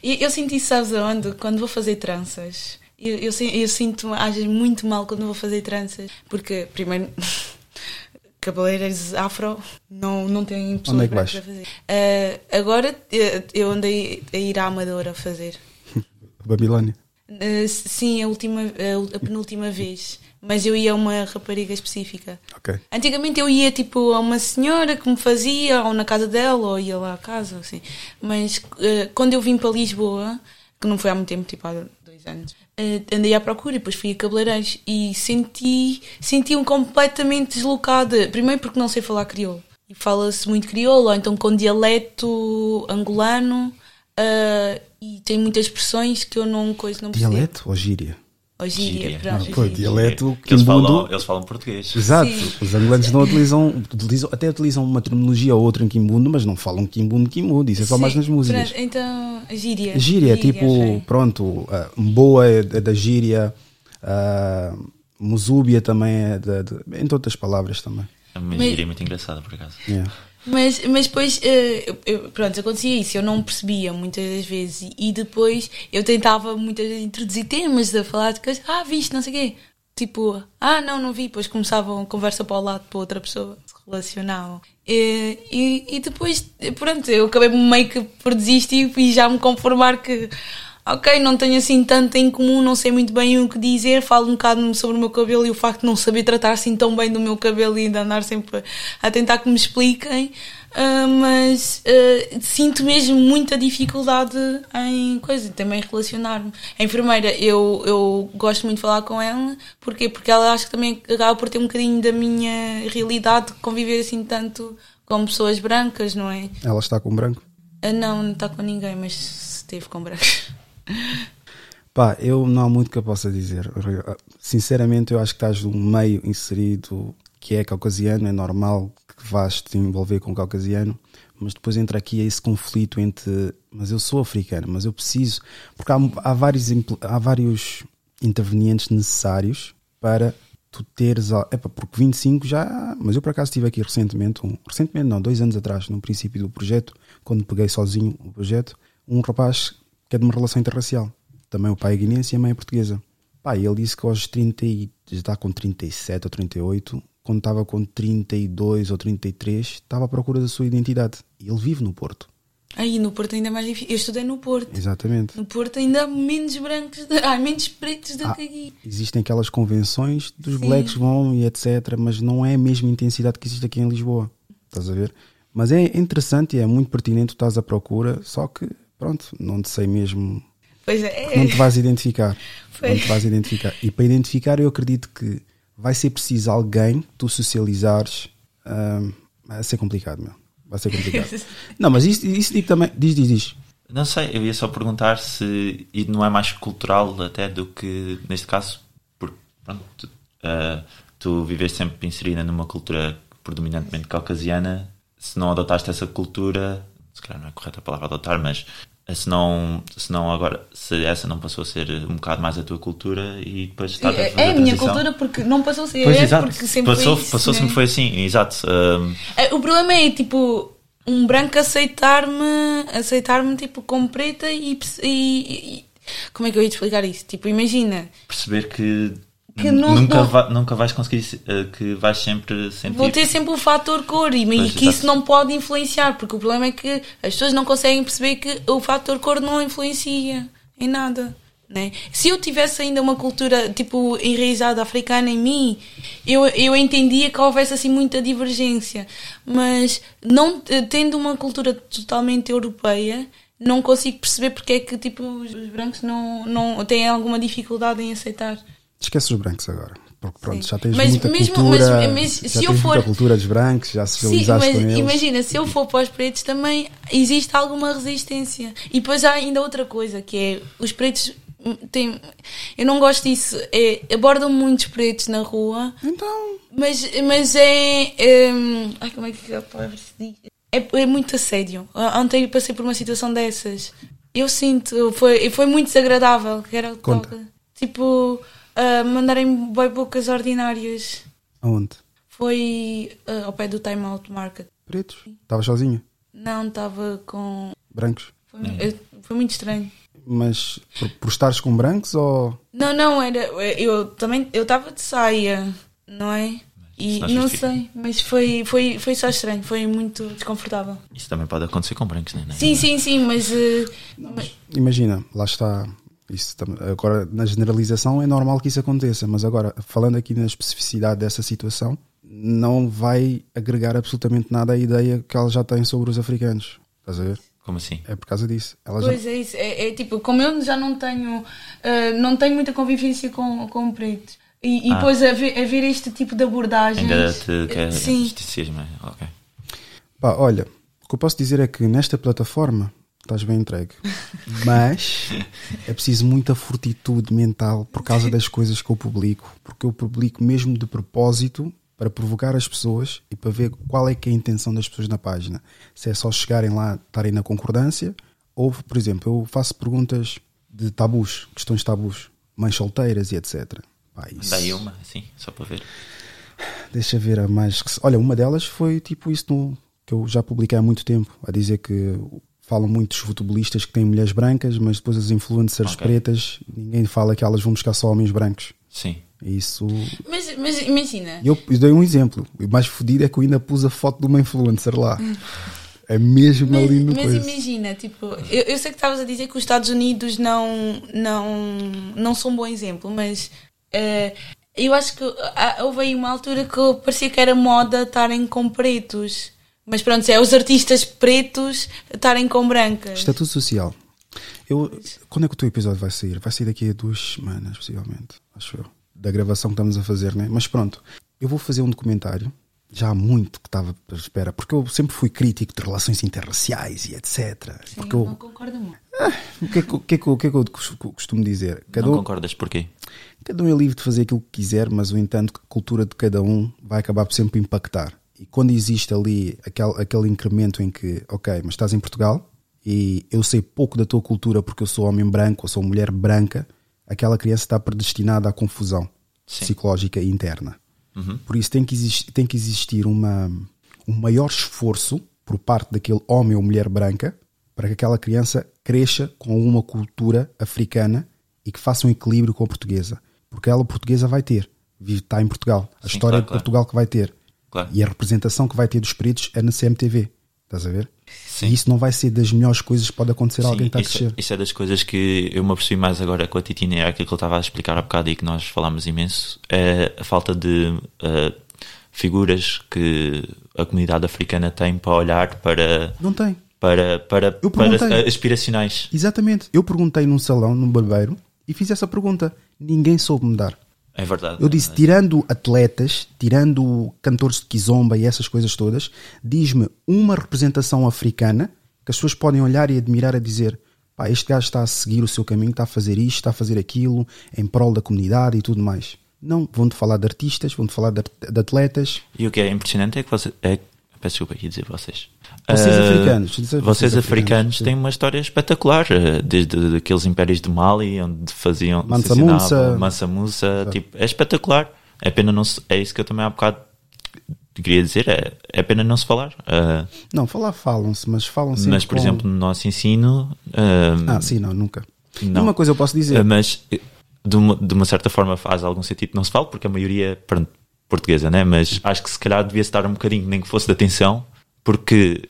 Eu, eu isso, sabes aonde? Quando vou fazer tranças. Eu, eu, eu sinto às vezes muito mal quando vou fazer tranças. Porque, primeiro, cabeleireiros afro não, não têm pessoas Onde é que vais? a fazer. Ah, agora eh, eu andei a ir à Amadora a fazer. Babilónia. Ah, sim, a, última, a, penúltima vez. Mas eu ia a uma rapariga específica. Ok. Antigamente eu ia tipo a uma senhora que me fazia, ou na casa dela, ou ia lá à casa, assim. Mas eh, quando eu vim para Lisboa, que não foi há muito tempo, tipo há dois anos, andei à procura e depois fui a cabeleireiros e senti, senti-me completamente deslocada. Primeiro porque não sei falar crioulo. E fala-se muito crioulo, ou então com dialeto angolano. eh, e tem muitas expressões que eu não coisa não. Dialeto ou gíria? Ou gíria, Gíria. pronto, Ah, pô, gíria. dialeto Que eles, quimbundo. falam, eles falam português. Exato. Sim. Os angolanos não utilizam, utilizam, até utilizam uma terminologia ou outra em quimbundo, mas não falam quimbundo, quimbundo. Isso é só mais Sim, nas músicas. pronto, então, gíria. A gíria é tipo, sim. pronto, a boa é da gíria, a musúbia também é da, de, entre outras palavras também. A minha Mas- gíria é muito engraçada, por acaso. Yeah. Mas, mas depois, eh, eu- pronto, acontecia isso, eu não percebia muitas das vezes. E depois eu tentava muitas vezes introduzir temas, a falar de coisas, ah, viste, não sei o quê. Tipo, ah, não, não vi. Depois começavam conversa para o lado, para outra pessoa, se relacionavam. E, e, e depois, pronto, eu acabei meio que por desistir e já me conformar que, ok, não tenho assim tanto em comum, não sei muito bem o que dizer, falo um bocado sobre o meu cabelo e o facto de não saber tratar assim tão bem do meu cabelo e de andar sempre a tentar que me expliquem. ah, mas ah, sinto mesmo muita dificuldade em coisa, também relacionar-me. A enfermeira, eu, eu gosto muito de falar com ela, porquê? Porque ela acho que também acaba por ter um bocadinho da minha realidade, de conviver assim tanto com pessoas brancas, não é? Ela está com branco. Ah, não, não está com ninguém, mas esteve com brancos. Pá, eu não há muito que eu possa dizer. Sinceramente, eu acho que estás num meio inserido que é caucasiano, é normal que vás te envolver com caucasiano, mas depois entra aqui esse conflito entre, mas eu sou africano, mas eu preciso, porque há, há vários, há vários intervenientes necessários para tu teres, epa, porque 25 já, mas eu por acaso estive aqui recentemente, um, recentemente não, dois anos atrás, no princípio do projeto, quando peguei sozinho o projeto, um rapaz que é de uma relação interracial, também o pai é guinense e a mãe é portuguesa. Pá, ele disse que aos 30 e, está com 37 ou 38, quando estava com 32 ou 33, estava à procura da sua identidade. E ele vive no Porto. Aí no Porto ainda é mais difícil. Eu estudei no Porto. Exatamente. No Porto ainda há menos brancos, de... há menos pretos do ah, que aqui. Existem aquelas convenções dos Sim. blacks vão e etc. Mas não é a mesma intensidade que existe aqui em Lisboa. Estás a ver? Mas é interessante e é muito pertinente, tu estás à procura, só que pronto, não te sei mesmo. Pois é. Não te vais identificar. Pois. Não te vais identificar. E para identificar, eu acredito que vai ser preciso alguém tu socializares. Um, vai ser complicado, meu. Vai ser complicado. não, mas isso, isso tipo também. Diz, diz, diz. Não sei, eu ia só perguntar se e não é mais cultural até do que neste caso, porque pronto, tu, uh, tu viveste sempre inserida numa cultura predominantemente caucasiana, se não adotaste essa cultura, se calhar não é correta a palavra adotar, mas se não, se não agora, se essa não passou a ser um bocado mais a tua cultura e depois está a fazer É a, a minha cultura porque não passou a ser, pois, é exato. porque sempre passou, foi isso, passou né? sempre foi assim, exato. Um... É, o problema é tipo um branco aceitar-me, aceitar-me tipo como preta e, e, e, como é que eu ia te explicar isso? Tipo, imagina perceber que que não, nunca, não, nunca vais conseguir uh, que vais sempre sentir. Vou ter sempre o fator cor e, pois, que exato. isso não pode influenciar, porque o problema é que as pessoas não conseguem perceber que o fator cor não influencia em nada. Né? Se eu tivesse ainda uma cultura tipo enraizada africana em mim, eu, eu entendia que houvesse assim muita divergência, mas não tendo uma cultura totalmente europeia, não consigo perceber porque é que tipo os brancos não, não têm alguma dificuldade em aceitar. Esquece os brancos agora. Porque pronto, Sim. já tens mas, muita mesmo, cultura. Mas, mas, já se eu for, muita cultura dos brancos, já socializaste Sim, mas com eles. Imagina, se eu for para os pretos também existe alguma resistência. E depois há ainda outra coisa, que é os pretos têm. Eu não gosto disso. É, abordam muitos pretos na rua. Então. Mas, mas é. é ai, como é que a palavra se diz? É, é muito assédio. Ontem passei por uma situação dessas. Eu sinto. Foi, foi muito desagradável. Que era, Conta. Tipo uh, mandarem boi bocas ordinárias. Aonde? Foi uh, ao pé do Time Out Market. Pretos? Estava sozinha? Não, estava com. Brancos? Foi, eu, foi, muito estranho. Mas por, por estares com brancos ou. Não, não, era. Eu também. Eu estava de saia, não é? E não, não sei, mas foi, foi, foi só estranho, foi muito desconfortável. Isso também pode acontecer com brancos, não é? Sim, sim, sim, mas. Uh, mas... Imagina, lá está isso agora, na generalização, é normal que isso aconteça, mas agora, falando aqui na especificidade dessa situação, não vai agregar absolutamente nada à ideia que ela já tem sobre os africanos. Estás a ver? Como assim? É por causa disso. Ela pois já... é isso. É, é, tipo, como eu já não tenho, uh, não tenho muita convivência com, com pretos. E, e ah. depois a ver, a ver este tipo de abordagens. Ainda te quer Sim. ok. Pá, olha, o que eu posso dizer é que nesta plataforma estás bem entregue. Mas é preciso muita fortitude mental por causa das coisas que eu publico, porque eu publico mesmo de propósito para provocar as pessoas e para ver qual é que é a intenção das pessoas na página. Se é só chegarem lá, estarem na concordância, ou, por exemplo, eu faço perguntas de tabus, questões de tabus, mães solteiras e etc. Pá, isso... Daí uma, sim, só para ver. Deixa ver a mais. Olha, uma delas foi tipo isso no, que eu já publiquei há muito tempo, a dizer que falam muito dos futebolistas que têm mulheres brancas, mas depois as influencers okay. pretas, ninguém fala que elas vão buscar só homens brancos. Sim. Isso. Mas, mas imagina. Eu, eu dei um exemplo. O mais fodido é que eu ainda pus a foto de uma influencer lá. É mesmo mas, ali no Mas coisa. imagina, tipo, eu, eu sei que estavas a dizer que os Estados Unidos não, não, não são um bom exemplo, mas uh, eu acho que uh, houve aí uma altura que parecia que era moda estarem com pretos. Mas pronto, é os artistas pretos estarem com brancas. Estatuto social. Eu, quando é que o teu episódio vai sair? Vai sair daqui a duas semanas, possivelmente. Acho eu. Da gravação que estamos a fazer, né? Mas pronto, eu vou fazer um documentário já há muito que estava à espera, porque eu sempre fui crítico de relações interraciais e etc. Sim, porque eu não concordo muito. o, que é que, o, que é que, eu- o que é que eu cos- costumo dizer? Cada Não um, concordas porquê? cada um é livre de fazer aquilo que quiser, mas, no entanto, a cultura de cada um vai acabar por sempre impactar. E quando existe ali aquele, aquele incremento em que, ok, mas estás em Portugal e eu sei pouco da tua cultura porque eu sou homem branco ou sou mulher branca, aquela criança está predestinada à confusão Sim. psicológica interna. Por isso tem que existir, tem que existir uma, um maior esforço por parte daquele homem ou mulher branca para que aquela criança cresça com uma cultura africana e que faça um equilíbrio com a portuguesa. Porque ela portuguesa vai ter. Está em Portugal. A Sim, história claro, de claro. Portugal que vai ter. Claro. E a representação que vai ter dos pretos é na CMTV. Estás a ver? Sim. E isso não vai ser das melhores coisas que pode acontecer a alguém que está a isso, crescer. isso é das coisas que eu me apercebi mais agora com a Titina, era aquilo que ele estava a explicar há bocado e que nós falámos imenso, é a falta de eh, figuras que a comunidade africana tem para olhar para, Não tem. para, para, para eh, aspiracionais. Exatamente. Eu perguntei num salão, num barbeiro, e fiz essa pergunta. Ninguém soube me dar. É verdade. Eu disse, tirando atletas, tirando cantores de kizomba e essas coisas todas, diz-me uma representação africana que as pessoas podem olhar e admirar a dizer pá, este gajo está a seguir o seu caminho, está a fazer isto, está a fazer aquilo, em prol da comunidade e tudo mais. Não, vão-te falar de artistas, vão-te falar de, at- de atletas. E o que é impressionante é que você, é, peço desculpa, ia dizer vocês. Vocês Eh, africanos, dizer Vocês, vocês africanos, africanos, têm uma história espetacular, eh, desde aqueles impérios de Mali, onde faziam Mansa Musa. Mansa Musa, tipo, é espetacular. É pena não se, é isso que eu também há bocado queria dizer, é, é pena não se falar. Eh, Não, falar falam-se, mas falam sempre mas, por com- exemplo, no nosso ensino, eh, Ah, sim, não, nunca. Não. Uma coisa eu posso dizer. mas de uma, de uma certa forma faz algum sentido que não se fale, porque a maioria pronto, portuguesa, né? mas acho que se calhar devia-se dar um bocadinho, nem que fosse de atenção, porque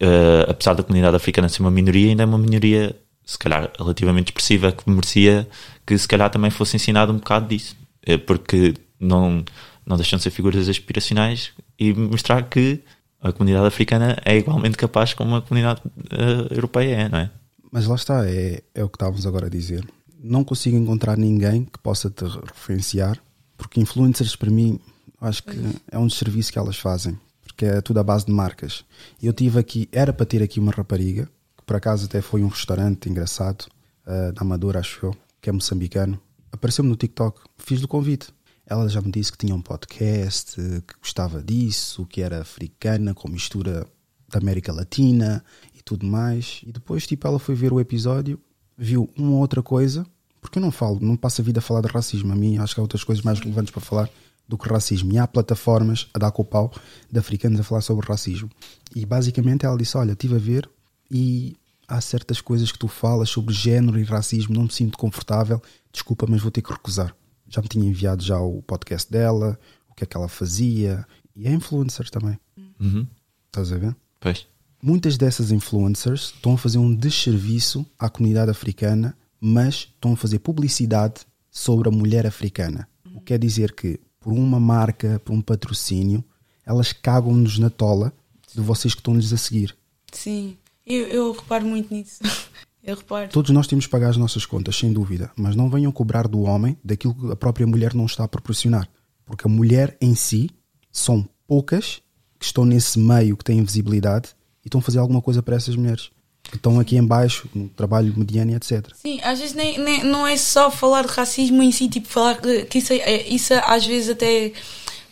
eh, apesar da comunidade africana ser uma minoria, ainda é uma minoria se calhar relativamente expressiva que merecia que se calhar também fosse ensinado um bocado disso, Eh, porque não, não deixam de ser figuras aspiracionais e mostrar que a comunidade africana é igualmente capaz como a comunidade eh, europeia é, não é? Mas lá está, é, é o que estávamos agora a dizer. Não consigo encontrar ninguém que possa te referenciar, porque influencers para mim acho que é um desserviço que elas fazem, porque é tudo à base de marcas. Eu tive aqui, era para ter aqui uma rapariga, que por acaso até foi um restaurante engraçado, uh, da Amadora, acho eu, que é moçambicano. Apareceu-me no TikTok, fiz o convite. Ela já me disse que tinha um podcast, que gostava disso, que era africana, com mistura da América Latina e tudo mais. E depois, tipo, ela foi ver o episódio, viu uma ou outra coisa, porque eu não falo, não passo a vida a falar de racismo. A mim acho que há outras coisas mais relevantes para falar do que racismo. E há plataformas a dar com o pau de africanos a falar sobre racismo. E basicamente ela disse: Olha, estive a ver e há certas coisas que tu falas sobre género e racismo, não me sinto confortável, desculpa, mas vou ter que recusar. Já me tinha enviado já o podcast dela, o que é que ela fazia, e é influencer também. Uhum. Estás a ver? Pois. Muitas dessas influencers estão a fazer um desserviço à comunidade africana, mas estão a fazer publicidade sobre a mulher africana. O que quer dizer que, por uma marca, por um patrocínio, elas cagam-nos na tola de vocês que estão-lhes a seguir. Sim, eu, eu reparo muito nisso. Eu reparo. Todos nós temos que pagar as nossas contas, sem dúvida, mas não venham cobrar do homem daquilo que a própria mulher não está a proporcionar. Porque a mulher em si são poucas que estão nesse meio que têm visibilidade e estão a fazer alguma coisa para essas mulheres que estão aqui em baixo, no trabalho mediano e etc. Sim, às vezes nem, nem- não é só falar de racismo em si, tipo, falar que, isso, é- isso às vezes até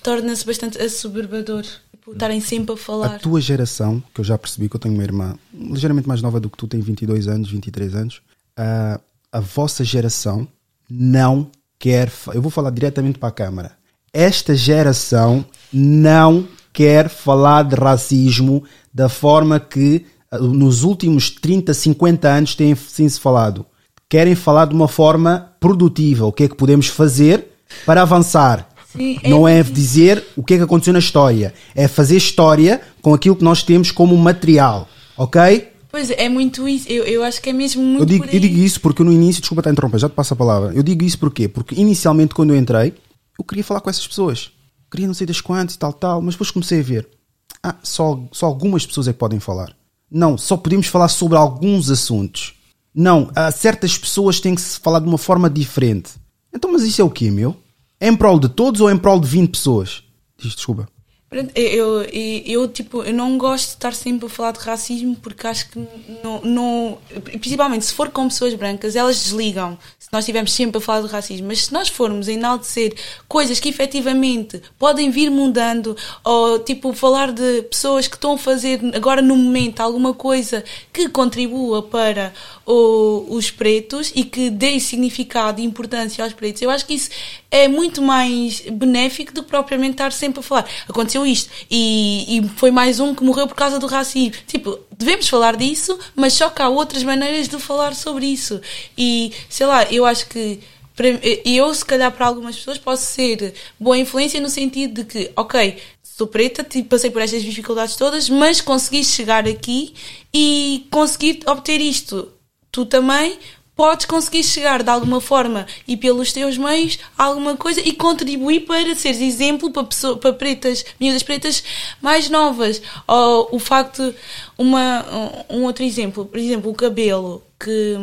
torna-se bastante assoberbador. Tipo, estarem sempre a falar. A tua geração, que eu já percebi que eu tenho uma irmã ligeiramente mais nova do que tu, tem 22 anos, 23 anos, a, a vossa geração não quer. Eu vou falar diretamente para a câmara. Esta geração não quer falar de racismo da forma que nos últimos 30, 50 anos tem sim se falado. Querem falar de uma forma produtiva. O que é que podemos fazer para avançar? Sim, é não é isso. dizer o que é que aconteceu na história. É fazer história com aquilo que nós temos como material. Ok? Pois é, é muito isso. Eu, eu acho que é mesmo muito Eu digo, eu digo isso porque no início, desculpa estar a interromper, já te passo a palavra. Eu digo isso porquê? Porque inicialmente quando eu entrei, eu queria falar com essas pessoas. Queria não sei das quantas e tal, tal, mas depois comecei a ver. Ah, só, só algumas pessoas é que podem falar. Não, só podemos falar sobre alguns assuntos. Não, há certas pessoas têm que se falar de uma forma diferente. Então, mas isso é o quê, meu? É em prol de todos ou é em prol de 20 pessoas? Diz, desculpa. Eu, eu, eu, tipo, eu não gosto de estar sempre a falar de racismo porque acho que não, não, principalmente se for com pessoas brancas, elas desligam. Se nós estivermos sempre a falar de racismo, mas se nós formos a enaltecer coisas que efetivamente podem vir mudando, ou tipo falar de pessoas que estão a fazer agora no momento alguma coisa que contribua para o, os pretos e que dê significado e importância aos pretos, eu acho que isso é muito mais benéfico do que propriamente estar sempre a falar. Aconteceu isto e, e foi mais um que morreu por causa do racismo. Tipo, devemos falar disso, mas só que há outras maneiras de falar sobre isso. E sei lá, eu acho que eu, se calhar, para algumas pessoas, posso ser boa influência no sentido de que, ok, sou preta, passei por estas dificuldades todas, mas consegui chegar aqui e conseguir obter isto. Tu também podes conseguir chegar de alguma forma e pelos teus meios a alguma coisa e contribuir para seres exemplo para, pessoas, para pretas, miúdas pretas mais novas. Ou o facto, uma, um outro exemplo, por exemplo, o cabelo, que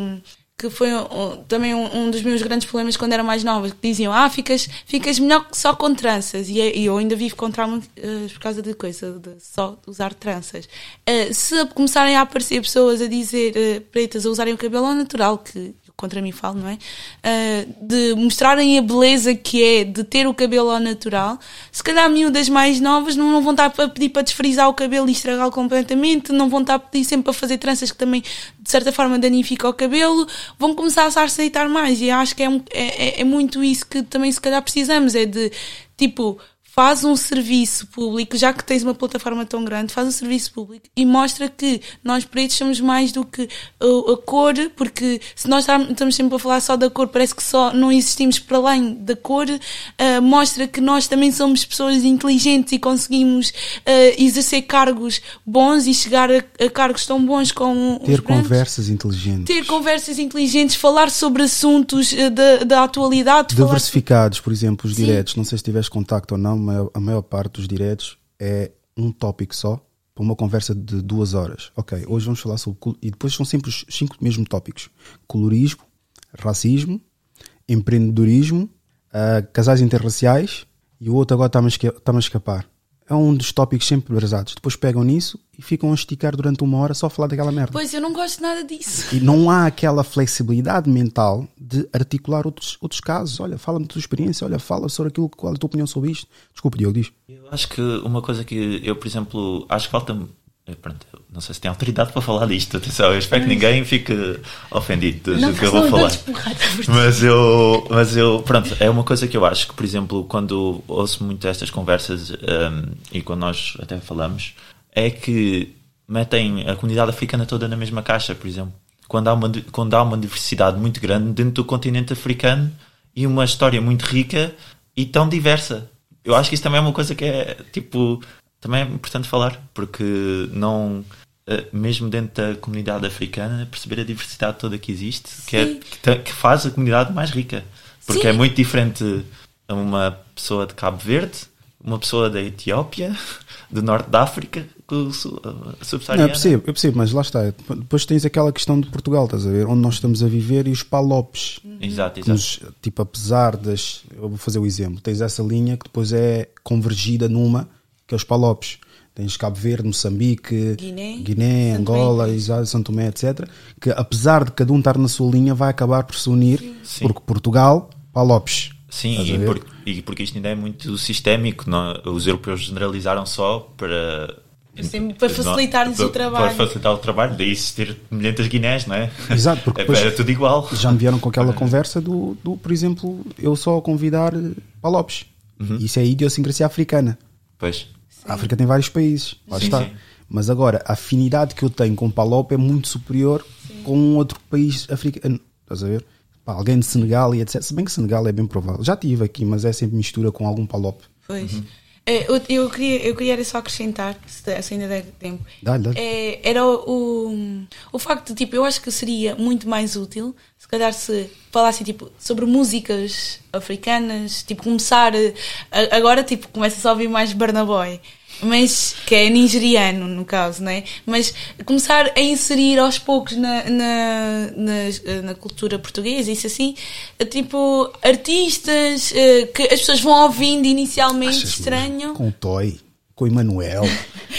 que foi um, também um, um, dos meus grandes problemas quando era mais nova, que diziam, ah, ficas, ficas melhor só com tranças, e, é, e eu ainda vivo com trauma uh, por causa de coisa, de só usar tranças. Uh, se começarem a aparecer pessoas a dizer, uh, pretas, a usarem o cabelo ao natural, que contra mim falo, não é? Uh, de mostrarem a beleza que é de ter o cabelo ao natural. Se calhar miúdas mais novas não, vão estar a pedir para desfrizar o cabelo e estragá-lo completamente, não vão estar a pedir sempre para fazer tranças que também, de certa forma, danificam o cabelo, vão começar a aceitar mais. E acho que é, é, é muito isso que também, se calhar, precisamos: é de tipo faz um serviço público, já que tens uma plataforma tão grande, faz um serviço público e mostra que nós pretos somos mais do que a, a cor, porque se nós estamos sempre a falar só da cor, parece que só não existimos para além da cor, uh, mostra que nós também somos pessoas inteligentes e conseguimos uh, exercer cargos bons e chegar a, a cargos tão bons como ter conversas inteligentes, ter conversas inteligentes, falar sobre assuntos uh, da, da atualidade, diversificados, por exemplo, os diretos. Não sei se tiveste contacto ou não maior, a maior parte dos diretos é um tópico só para uma conversa de duas horas. Ok, hoje vamos falar sobre. E depois são sempre os cinco mesmos tópicos: colorismo, racismo, empreendedorismo, uh, casais interraciais e o outro agora está-me a escapar é um dos tópicos sempre brasados. Depois pegam nisso e ficam a esticar durante uma hora só a falar daquela merda. Pois, eu não gosto nada disso. E não há aquela flexibilidade mental de articular outros, outros casos. Olha, fala-me da tua experiência, olha, fala sobre aquilo, qual é a tua opinião sobre isto. Desculpa, Diogo, diz. Eu acho que uma coisa que eu, por exemplo, acho que falta Pronto, não sei se tem autoridade para falar disto. Atenção, eu espero que ninguém fique ofendido do que eu vou falar. Mas eu, mas eu, pronto, é uma coisa que eu acho que, por exemplo, quando ouço muito estas conversas um, e quando nós até falamos, é que metem a comunidade africana toda na mesma caixa, por exemplo. Quando há uma, quando há uma diversidade muito grande dentro do continente africano e uma história muito rica e tão diversa. Eu acho que isso também é uma coisa que é tipo também é importante falar, porque não eh, mesmo dentro da comunidade africana, perceber a diversidade toda que existe, que, é, que, faz a comunidade mais rica. Porque Sim. é muito diferente uma pessoa de Cabo Verde, uma pessoa da Etiópia, do norte da África, subsaariana. eu percebo, eu percebo, mas lá está. Depois tens aquela questão de Portugal, estás a ver? Onde nós estamos a viver e os palopes. Uhum. Exato, exato. Nos, tipo, apesar das. Eu vou fazer o exemplo. Tens essa linha que depois é convergida numa que é os Palopes. Tens Cabo Verde, Moçambique, Guiné, Guiné Angola, Tomé. São Tomé, etc. Que apesar de cada um estar na sua linha, vai acabar por se unir, Sim. porque Portugal, Palopes. Sim, e, por, e, porque isto ainda é muito sistémico. Não? Os europeus generalizaram só para. para facilitar-nos o trabalho. Para facilitar o trabalho, daí existir milhentas Guinés, não é? Exato, porque é, era tudo igual. Já me vieram com aquela conversa do, do por exemplo, eu só convidar Palopes. Uhum. Isso é idiosincrasia africana. Pois. A África tem vários países, lá sim, está. Sim. Mas agora, a afinidade que eu tenho com Palop é muito superior sim. com um outro país africano. Estás a ver? Pá, alguém de Senegal e etc. Se bem que Senegal é bem provável. Já tive aqui, mas é sempre mistura com algum Palop. Pois. Uhum. É, eu, eu, queria, eu queria só acrescentar, se, ainda der tempo. Dá, dá. É, era o, o, o, facto de, tipo, eu acho que seria muito mais útil se calhar se falassem, tipo, sobre músicas africanas, tipo, começar. Agora, tipo, começa a ouvir mais Barnaboy mas que é nigeriano no caso, né? Mas começar a inserir aos poucos na, na, na, na cultura portuguesa, isso assim, tipo artistas uh, que as pessoas vão ouvindo inicialmente, Achas estranho. Com o Toy. com o Emanuel.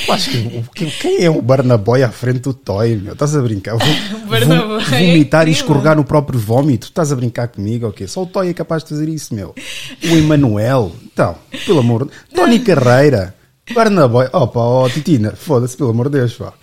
Acho que quem, é o Barnaboy à frente do Toy, meu? Estás a brincar? Vom- é vomitar e incrível. escorregar no próprio vómito. Estás a brincar comigo, ok? Só o Toy é capaz de fazer isso, meu. O Emanuel, então, pelo amor de Tony Carreira, Barnaboy, opa, ó Titina, foda-se, pelo amor de Deus, pá.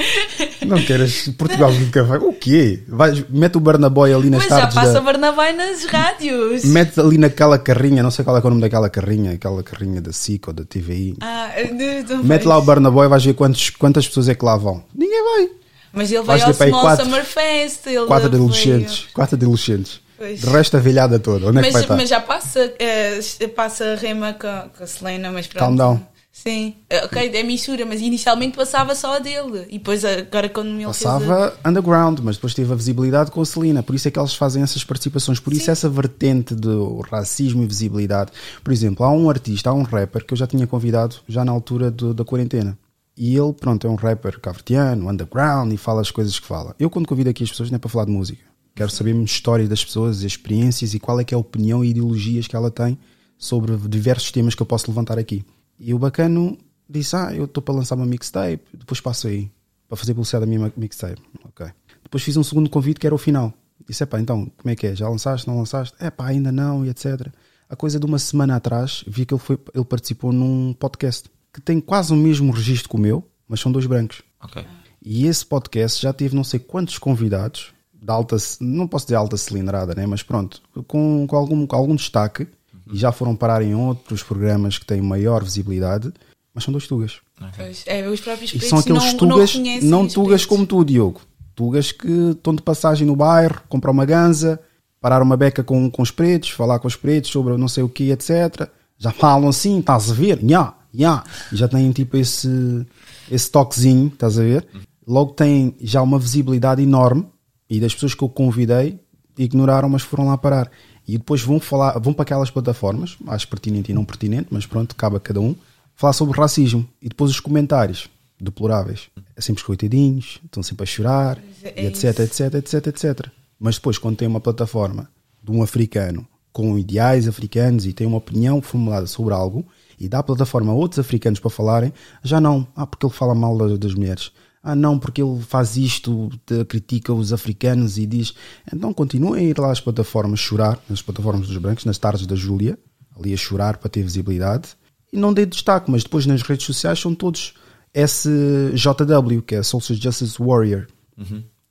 Não queiras, Portugal nunca vai. O quê? Vais, mete o Barnaboy ali nas Mas já tardes passa da- Barnabé nas rádios. Mete ali naquela carrinha, não sei qual é, é o nome daquela carrinha, aquela carrinha da SIC ou da TVI. Ah, de- de- Mete lá o Barnaboy, vais ver quantos, quantas pessoas é que lá vão. Ninguém vai. Mas ele veio ao Small quatro- Summer Fest. Ele Quatro adolescentes. Quatro adolescentes. Pois. De resto, a velhada toda. Onde é que vai Mas, estar? mas já passa, eh, passa a rema com, com a Selena, mas pronto. Calm down. Sim, Eh, ok, é mistura, mas inicialmente passava só a dele. E depois agora quando ele fez a- Passava underground, mas depois teve a visibilidade com a Celina. Por isso é que eles fazem essas participações. Por isso essa vertente do racismo e visibilidade. Por exemplo, há um artista, há um rapper que eu já tinha convidado já na altura do- da quarentena. E ele, pronto, é um rapper cavertiano, underground e fala as coisas que fala. Eu quando convido aqui as pessoas não é para falar de música. Quero saber a história das pessoas, as experiências e qual é que é a opinião e ideologias que ela tem sobre diversos temas que eu posso levantar aqui. E o bacano disse: Ah, eu estou para lançar uma mixtape, depois passo aí para fazer publicidade da minha mixtape. Ok. Depois fiz um segundo convite que era o final. Disse: Epá, então, como é que é? Já lançaste? Não lançaste? Epá, ainda não, e etc. A coisa de uma semana atrás vi que ele, foi, ele participou num podcast que tem quase o mesmo registro que o meu, mas são dois brancos. Ok. E esse podcast já teve não sei quantos convidados, de alta, não posso dizer alta cilindrada, né? mas pronto, com, com, algum, com algum destaque, e já foram parar em outros programas que têm maior visibilidade, mas são dois tugas. Pois, é, os próprios E são aqueles não, tugas, não, não, tugas como tu, Diogo. Tugas que estão de passagem no bairro, comprar uma ganza, parar uma beca com, com os pretos, falar com os pretos sobre não sei o que, etc. Já falam assim, estás a ver? Nhá, nhá. E já têm tipo esse, esse toquezinho, estás a ver? Logo têm já uma visibilidade enorme e das pessoas que eu convidei ignoraram, mas foram lá parar. E depois vão falar, vão para aquelas plataformas, acho pertinente e não pertinente, mas pronto, cabe a cada um, falar sobre racismo. E depois os comentários deploráveis. É sempre os coitadinhos, estão sempre a chorar, É etc, etc, etc, etc. Mas depois, quando tem uma plataforma de um africano com ideais africanos e tem uma opinião formulada sobre algo e dá a plataforma a outros africanos para falarem, já não. Ah, porque ele fala mal das mulheres. Ah, não, porque ele faz isto, critica os africanos e diz. Então continuem a ir lá às plataformas chorar, nas plataformas dos brancos, nas tardes da Júlia, ali a chorar para ter visibilidade. E não dê destaque, mas depois nas redes sociais são todos SJW, que é Social Justice Warrior.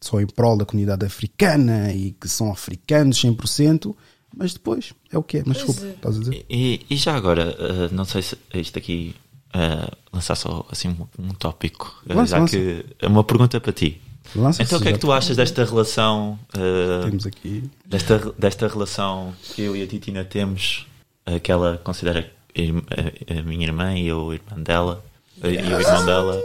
São em prol da comunidade africana e que são africanos 100%, mas depois é o que é. Mas Pois desculpa, é. estás a dizer? E, e já agora, eh, não sei se isto aqui eh, lançar só assim um, um tópico, eh, Lança, já lança. que é uma pergunta para ti. Lança-se então o que é que tu achas desta relação eh, Temos aqui. desta, desta relação que eu e a Titina temos, eh, que ela considera irm- a, a minha irmã e eu o irmão dela, e o irmão dela.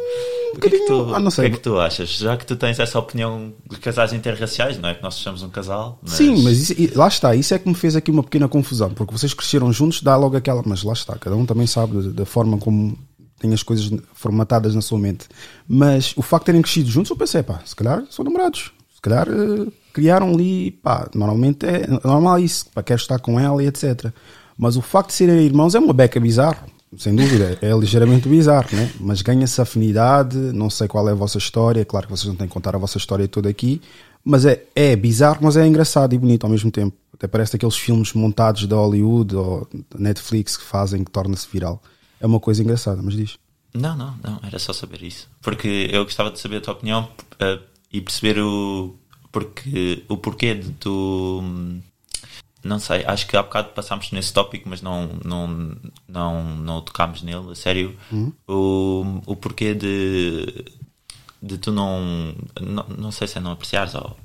O que, é que tu, Ah, não o que é que tu achas? Já que tu tens essa opinião de casais interraciais, não é que nós somos um casal, mas, Sim, mas isso- lá está, isso é que me fez aqui uma pequena confusão, porque vocês cresceram juntos, dá logo aquela, mas lá está, cada um também sabe da, forma como tem as coisas formatadas na sua mente. Mas o facto de terem crescido juntos, eu pensei, pá, se calhar são namorados, se calhar eh, criaram ali, pá, normalmente é normal isso, pá, quero estar com ela e etc. Mas o facto de serem irmãos é uma beca bizarro, sem dúvida, é ligeiramente bizarro, né? Mas ganha-se afinidade, não sei qual é a vossa história, claro que vocês não têm que contar a vossa história toda aqui, mas é, é bizarro, mas é engraçado e bonito ao mesmo tempo. Até parece aqueles filmes montados da Hollywood ou Netflix que fazem que torna-se viral. É uma coisa engraçada, mas diz. Não, não, não, era só saber isso. Porque eu gostava de saber a tua opinião eh, e perceber o, porque, o porquê hum, Não sei, acho que há bocado passámos nesse tópico, mas não, não, não, não tocámos nele, a sério. O, o porquê de, de tu não, não. Não sei se é não apreciares ou.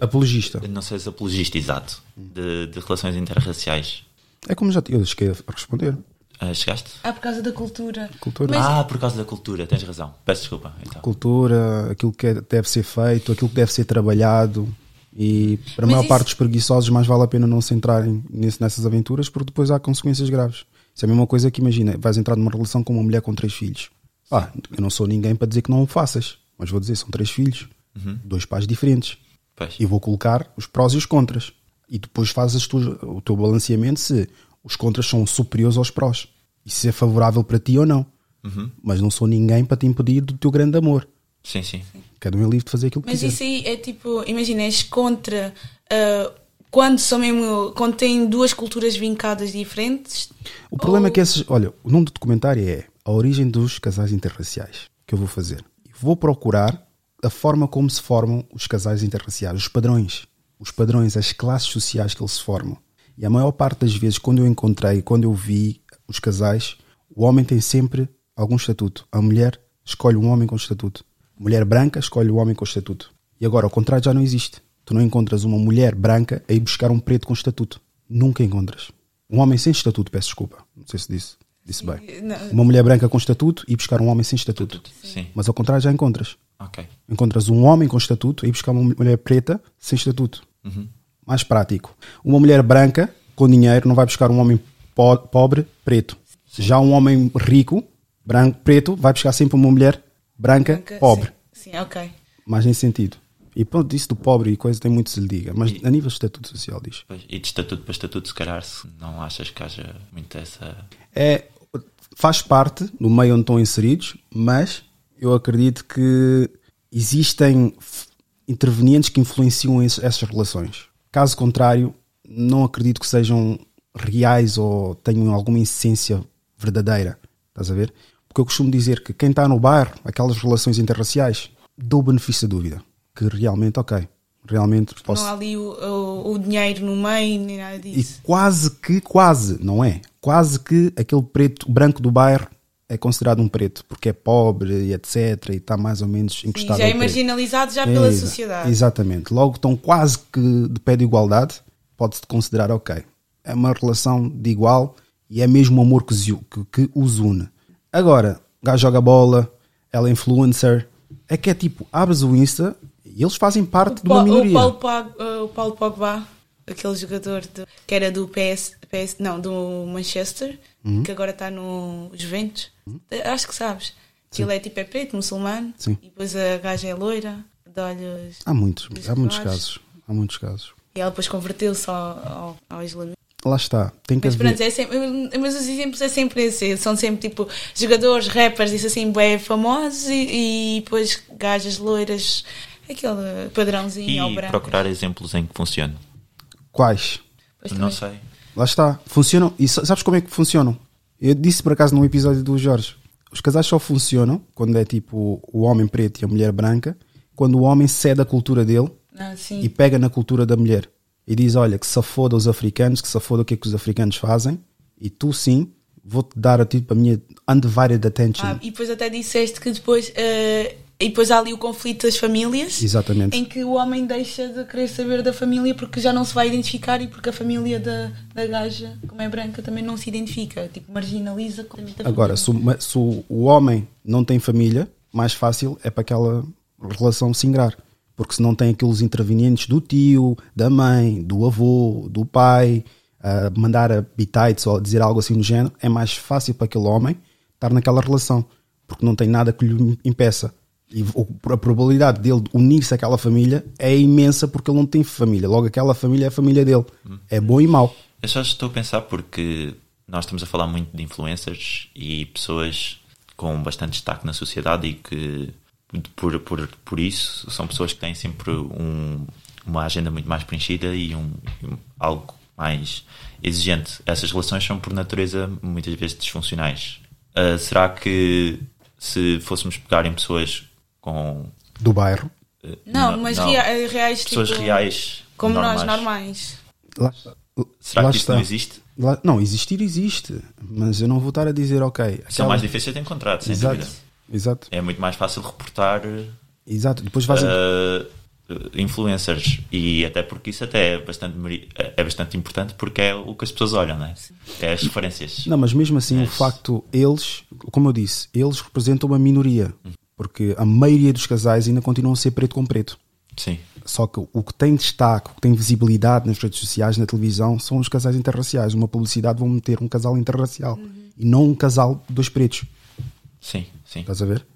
Apologista. Não sei se apologista, exato. De, de relações interraciais. É como já eu cheguei a responder. Ah, chegaste? Ah, por causa da cultura. Cultura. Mas- Ah, por causa da cultura, tens razão. Peço desculpa. Então. Cultura, aquilo que é- deve ser feito, aquilo que deve ser trabalhado. E para a maior isso- parte dos preguiçosos, mais vale a pena não se entrarem nesse- nessas aventuras, porque depois há consequências graves. Isso é a mesma coisa que imagina, vais entrar numa relação com uma mulher com três filhos. Ah, eu não sou ninguém para dizer que não o faças, mas vou dizer, são três filhos, dois pais diferentes. Pois. E vou colocar os prós e os contras. E depois fazes tu- o teu balanceamento se os contras são superiores aos prós. E se é favorável para ti ou não. mas não sou ninguém para te impedir do teu grande amor. Sim, sim. Cada um é livre de fazer aquilo que Mas quiser. isso aí é tipo, imagina, és contra ah, quando são mesmo, quando têm duas culturas vincadas diferentes. O problema Ou- é que esses. Olha, o nome do documentário é A Origem dos Casais Interraciais. Que eu vou fazer. Vou procurar a forma como se formam os casais interraciais, os padrões. Os padrões, as classes sociais que eles se formam. E a maior parte das vezes, quando eu encontrei, quando eu vi os casais, o homem tem sempre algum estatuto. A mulher escolhe um homem com estatuto. Mulher branca escolhe o homem com estatuto. E agora, ao contrário, já não existe. Tu não encontras uma mulher branca a ir buscar um preto com estatuto. Nunca encontras. Um homem sem estatuto, peço desculpa. Não sei se disse, disse bem. Não, Uma mulher branca com estatuto e buscar um homem sem estatuto. Sim. Mas ao contrário, já encontras. Ok. Encontras um homem com estatuto e buscar uma mulher preta sem estatuto. Mais prático. Uma mulher branca com dinheiro não vai buscar um homem po- pobre preto. Já um homem rico, branco, preto, vai buscar sempre uma mulher branca, Branca, pobre. Sim, sim, ok. Mais nesse sentido. E pronto, isso do pobre e coisa tem muito se lhe diga. Mas a nível de estatuto social diz. Pois, E de estatuto para estatuto, se calhar, se não achas que haja muito essa. é, faz parte do meio onde estão inseridos, mas eu acredito que existem intervenientes que influenciam esse- essas relações. Caso contrário, não acredito que sejam reais ou tenham alguma essência verdadeira. Estás a ver? Porque eu costumo dizer que quem está no bairro, aquelas relações interraciais, dou o benefício da dúvida. Que realmente, ok, realmente posso. Não há ali o, o, o dinheiro no meio, nem nada E disso. quase que, quase, não é? Quase que aquele preto branco do bairro é considerado um preto, porque é pobre e etc. E está mais ou menos Sim, encostado já é marginalizado já pela Exa- sociedade. Exatamente. Logo estão quase que de pé de igualdade, pode-se considerar ok. É uma relação de igual e é mesmo o amor que, que, que os une. Agora, o gajo joga bola, ela é influencer, é que é tipo, abres o Insta e eles fazem parte de uma minoria. O Paulo, Pog- uh, o Paulo Pogba, aquele jogador de- que era do PS, PS, não, do Manchester, Uhum. que agora está no Juventus. Acho que sabes. Que ele é tipo é preto, muçulmano, Sim. e depois a gaja é loira, de olhos. Há muitos, há muitos casos. Há muitos casos. E ela depois converteu-se ao, ao, ao islamismo. Lá está, tem que Mas haver. pronto, é sempre, mas os exemplos é sempre esse. São sempre tipo jogadores, rappers, isso assim, bem famosos e, e depois gajas loiras, aquele padrãozinho E ao branco. procurar exemplos em que funcione. Quais? Não sei. Lá está. Funcionam. E sa- sabes como é que funcionam? Eu disse por acaso num episódio do Jorge. Os casais só funcionam quando é tipo o homem preto e a mulher branca, quando o homem cede a cultura dele Ah, sim. e pega na cultura da mulher e diz: Olha, que se foda os africanos, que se foda o que é que os africanos fazem, e tu sim, vou-te dar a ti a minha undivided attention. Ah, e depois até disseste que depois. eh, e depois há ali o conflito das famílias. Exatamente. Em que o homem deixa de querer saber da família porque já não se vai identificar e porque a família da, da gaja, como é branca, também não se identifica. Tipo, marginaliza completamente Agora, se o, se o homem não tem família, mais fácil é para aquela relação se ingrar. Porque se não tem aqueles intervenientes do tio, da mãe, do avô, do pai, a mandar a bitites ou dizer algo assim do género, é mais fácil para aquele homem estar naquela relação. Porque não tem nada que lhe impeça. E a probabilidade dele unir-se àquela família é imensa porque ele não tem família. Logo, aquela família é a família dele. É bom e mau. Eu só estou a pensar porque nós estamos a falar muito de influencers e pessoas com bastante destaque na sociedade e que, por, por, por isso, são pessoas que têm sempre um- uma agenda muito mais preenchida e um, um- algo mais exigente. Essas relações são, por natureza, muitas vezes disfuncionais. Ah, será que se fôssemos pegar em pessoas com. Do bairro. eh, Não, mas não, rea- reais pessoas tipo, reais. Como normais. nós, normais. Lá está. Será Lá que isso está. não existe? Lá- não, existir existe, mas eu não vou estar a dizer, ok. São aquela- mais difíceis de encontrar, sem Exato, dúvida. Exato, É muito mais fácil reportar exato. Depois fazem. uh, influencers e até porque isso até é bastante, é bastante importante porque é o que as pessoas olham, né? é as referências. não, mas mesmo assim, o Mas- facto, eles, como eu disse, eles representam uma minoria, porque a maioria dos casais ainda continuam a ser preto com preto. Sim, Só que o que tem destaque, o que tem visibilidade nas redes sociais, na televisão, são os casais interraciais. Uma publicidade vão meter um casal interracial e não um casal de dois pretos. Sim, sim. Estás a ver?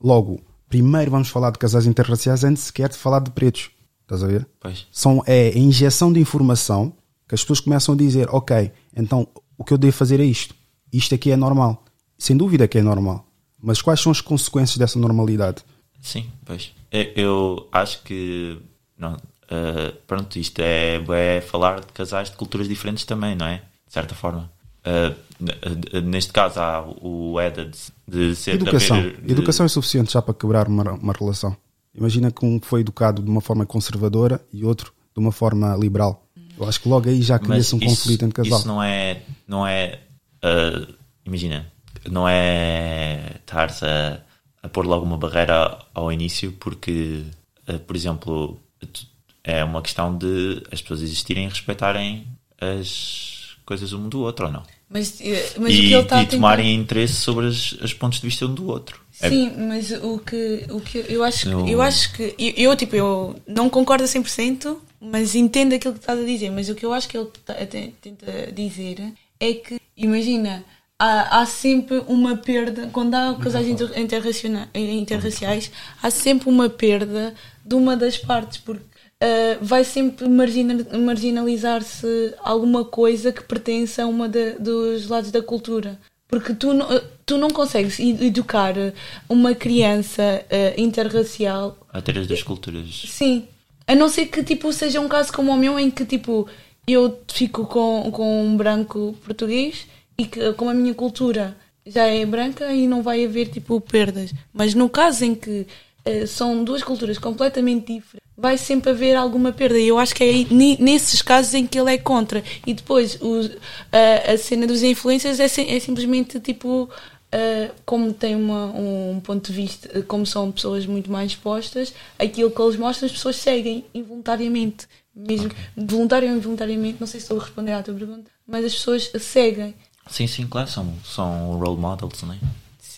Logo, primeiro vamos falar de casais interraciais antes sequer de falar de pretos. Estás a ver? Pois. São, é a injeção de informação que as pessoas começam a dizer: Ok, então o que eu devo fazer é isto. Isto aqui é normal. Sem dúvida que é normal. Mas quais são as consequências dessa normalidade? Sim, pois. Eu, eu acho que. Não, uh, pronto, isto é, é falar de casais de culturas diferentes também, não é? De certa forma. Uh, neste caso há o EDA de, de ser educação. de Educação é suficiente já para quebrar uma, uma relação. Imagina que um foi educado de uma forma conservadora e outro de uma forma liberal. Eu acho que logo aí já cria-se um isso, conflito entre casal. Isso não é. Não é uh, imagina, não é estar-se a, a pôr logo uma barreira ao início, porque, uh, por exemplo, é uma questão de as pessoas existirem e respeitarem as coisas um do outro ou não. Mas, eh, mas e, o que ele está e tomarem interesse sobre os, os pontos de vista um do outro. É- Sim, mas o que, o que eu acho que, Eu- eu acho que eu, eu, tipo eu não concordo a 100%, mas entendo aquilo que estás a dizer, mas o que eu acho que ele tá- te- tenta dizer é que imagina, há, há sempre uma perda quando há casais inter, interraciona- interraciais, há sempre uma perda de uma das partes porque ah, vai sempre margina- marginalizar-se alguma coisa que pertence a uma da- dos lados da cultura. Porque tu não, tu não consegues ed- educar uma criança ah, interracial A ter as duas culturas. Sim. A não ser que tipo, seja um caso como o meu em que tipo, eu fico com, com um branco português e que como a minha cultura já é branca e não vai haver tipo perdas. Mas no caso em que eh, são duas culturas completamente diferentes, vai sempre haver alguma perda. E eu acho que é nesses casos em que ele é contra. E depois o- a, a cena dos influencers é, é simplesmente tipo. Uh, como tem uma- um ponto de vista, como são pessoas muito mais expostas, aquilo que eles mostram as pessoas seguem involuntariamente. Mesmo voluntário ou involuntariamente, não sei se estou a responder à tua pergunta, mas as pessoas seguem. Sim, sim, claro, são, são role models, não é?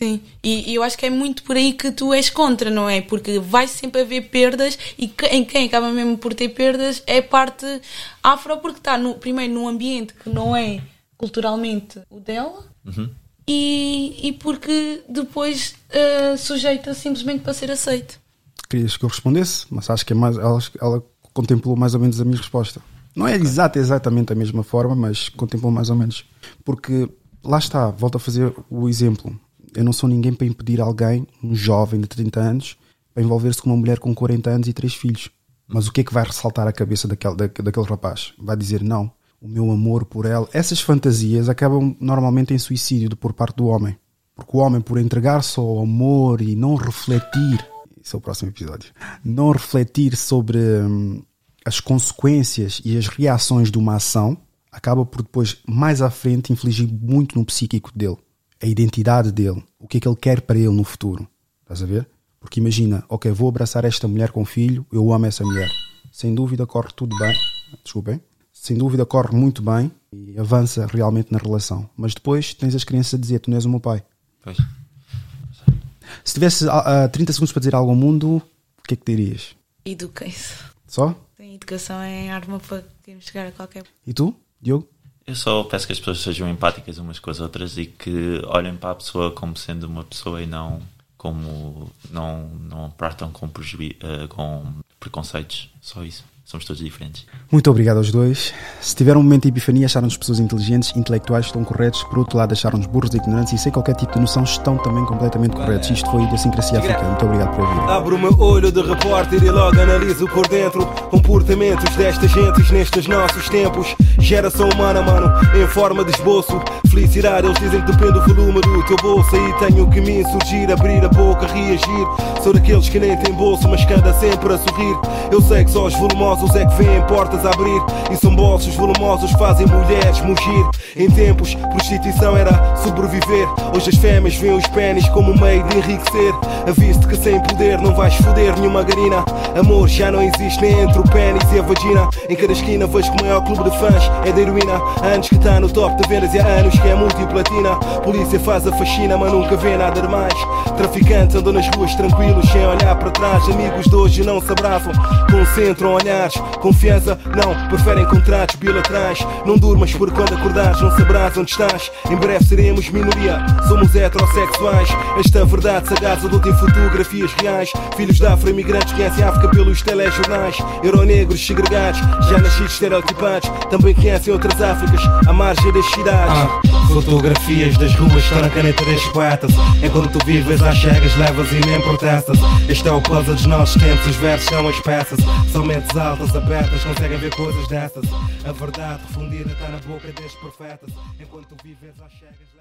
Sim, e, e eu acho que é muito por aí que tu és contra, não é? Porque vai sempre haver perdas e que- em quem acaba mesmo por ter perdas é a parte afro, porque está no, primeiro num ambiente que não é culturalmente o dela Uhum. e, e porque depois uh, sujeita simplesmente para ser aceito. Querias que eu respondesse, mas acho que é mais, ela, ela contemplou mais ou menos a minha resposta. Não é exata, exatamente a mesma forma, mas contemplou mais ou menos. Porque lá está, volto a fazer o exemplo. Eu não sou ninguém para impedir alguém, um jovem de 30 anos, para envolver-se com uma mulher com 40 anos e três filhos. Mas o que é que vai ressaltar a cabeça daquele, da- daquele rapaz? Vai dizer não, o meu amor por ela. Essas fantasias acabam normalmente em suicídio por parte do homem. Porque o homem, por entregar-se ao amor e não refletir, esse é o próximo episódio, não refletir sobre hum, as consequências e as reações de uma ação, acaba por depois, mais à frente, infligir muito no psíquico dele. A identidade dele. O que é que ele quer para ele no futuro. Estás a ver? Porque imagina, ok, vou abraçar esta mulher com filho, eu amo essa mulher. Sem dúvida corre tudo bem. Desculpem. Sem dúvida corre muito bem e avança realmente na relação. Mas depois tens as crianças a dizer: Tu não és o meu pai. Pois. Se tivesse ah, ah, 30 segundos para dizer algo ao mundo, o que é que dirias? Eduquem-se. Só? A educação é arma para chegar a qualquer. E tu, Diogo? Eu só peço que as pessoas sejam empáticas umas com as outras e que olhem para a pessoa como sendo uma pessoa e não como não, não partam com, eh, com preconceitos. Só isso. Somos todos diferentes. Muito obrigado aos dois. Se tiveram um momento de epifania, acharam-nos pessoas inteligentes, intelectuais, estão corretos. Por outro lado, acharam-nos burros e ignorantes e sem qualquer tipo de noção, estão também completamente corretos. Isto foi Idiosincrasia Africana. Muito obrigado por ouvir. Abro o meu olho de repórter e logo analiso por dentro comportamentos destas gentes nestes nossos tempos. Geração humana, mano, em forma de esboço. Felicidade, eles dizem que depende do volume do teu bolso. Aí tenho que me insurgir, abrir a boca, reagir. Sou daqueles que nem têm bolso, mas que anda sempre a sorrir. Eu sei que só os volumosos é que vêem portas abrir. E são bolsos volumosos fazem mulheres mugir. Em tempos, prostituição era sobreviver. Hoje as fêmeas veem os pênis como meio de enriquecer. Aviso-te que sem poder não vais foder nenhuma garina. Amor já não existe nem entre o pênis e a vagina. Em cada esquina vejo que o maior clube de fãs é da heroína. Anos que está no top de vendas e há anos que é multiplatina. Polícia faz a faxina, mas nunca vê nada de mais. Traficantes andam nas ruas tranquilos, sem olhar para trás. Amigos de hoje não se abraçam, concentram olhar Confiança, não, preferem contratos bilaterais. Não durmas por quando acordares, não sabrás onde estás. Em breve seremos minoria, somos heterossexuais. Esta verdade sagaz adulta em fotografias reais. Filhos de afro-imigrantes conhecem a África pelos telejornais. Euronegros segregados, já nascidos estereotipados. Também conhecem outras Áfricas, à margem das cidades. Ah, fotografias das ruas estão na caneta destes poetas. Enquanto tu vives às chegas, levas e nem protestas. Este é o puzzle dos nossos tempos, os versos são as peças. São mentes altas, abertas, conseguem ver coisas dessas. A verdade refundida está na boca destes profetas. Enquanto vives às chegas, e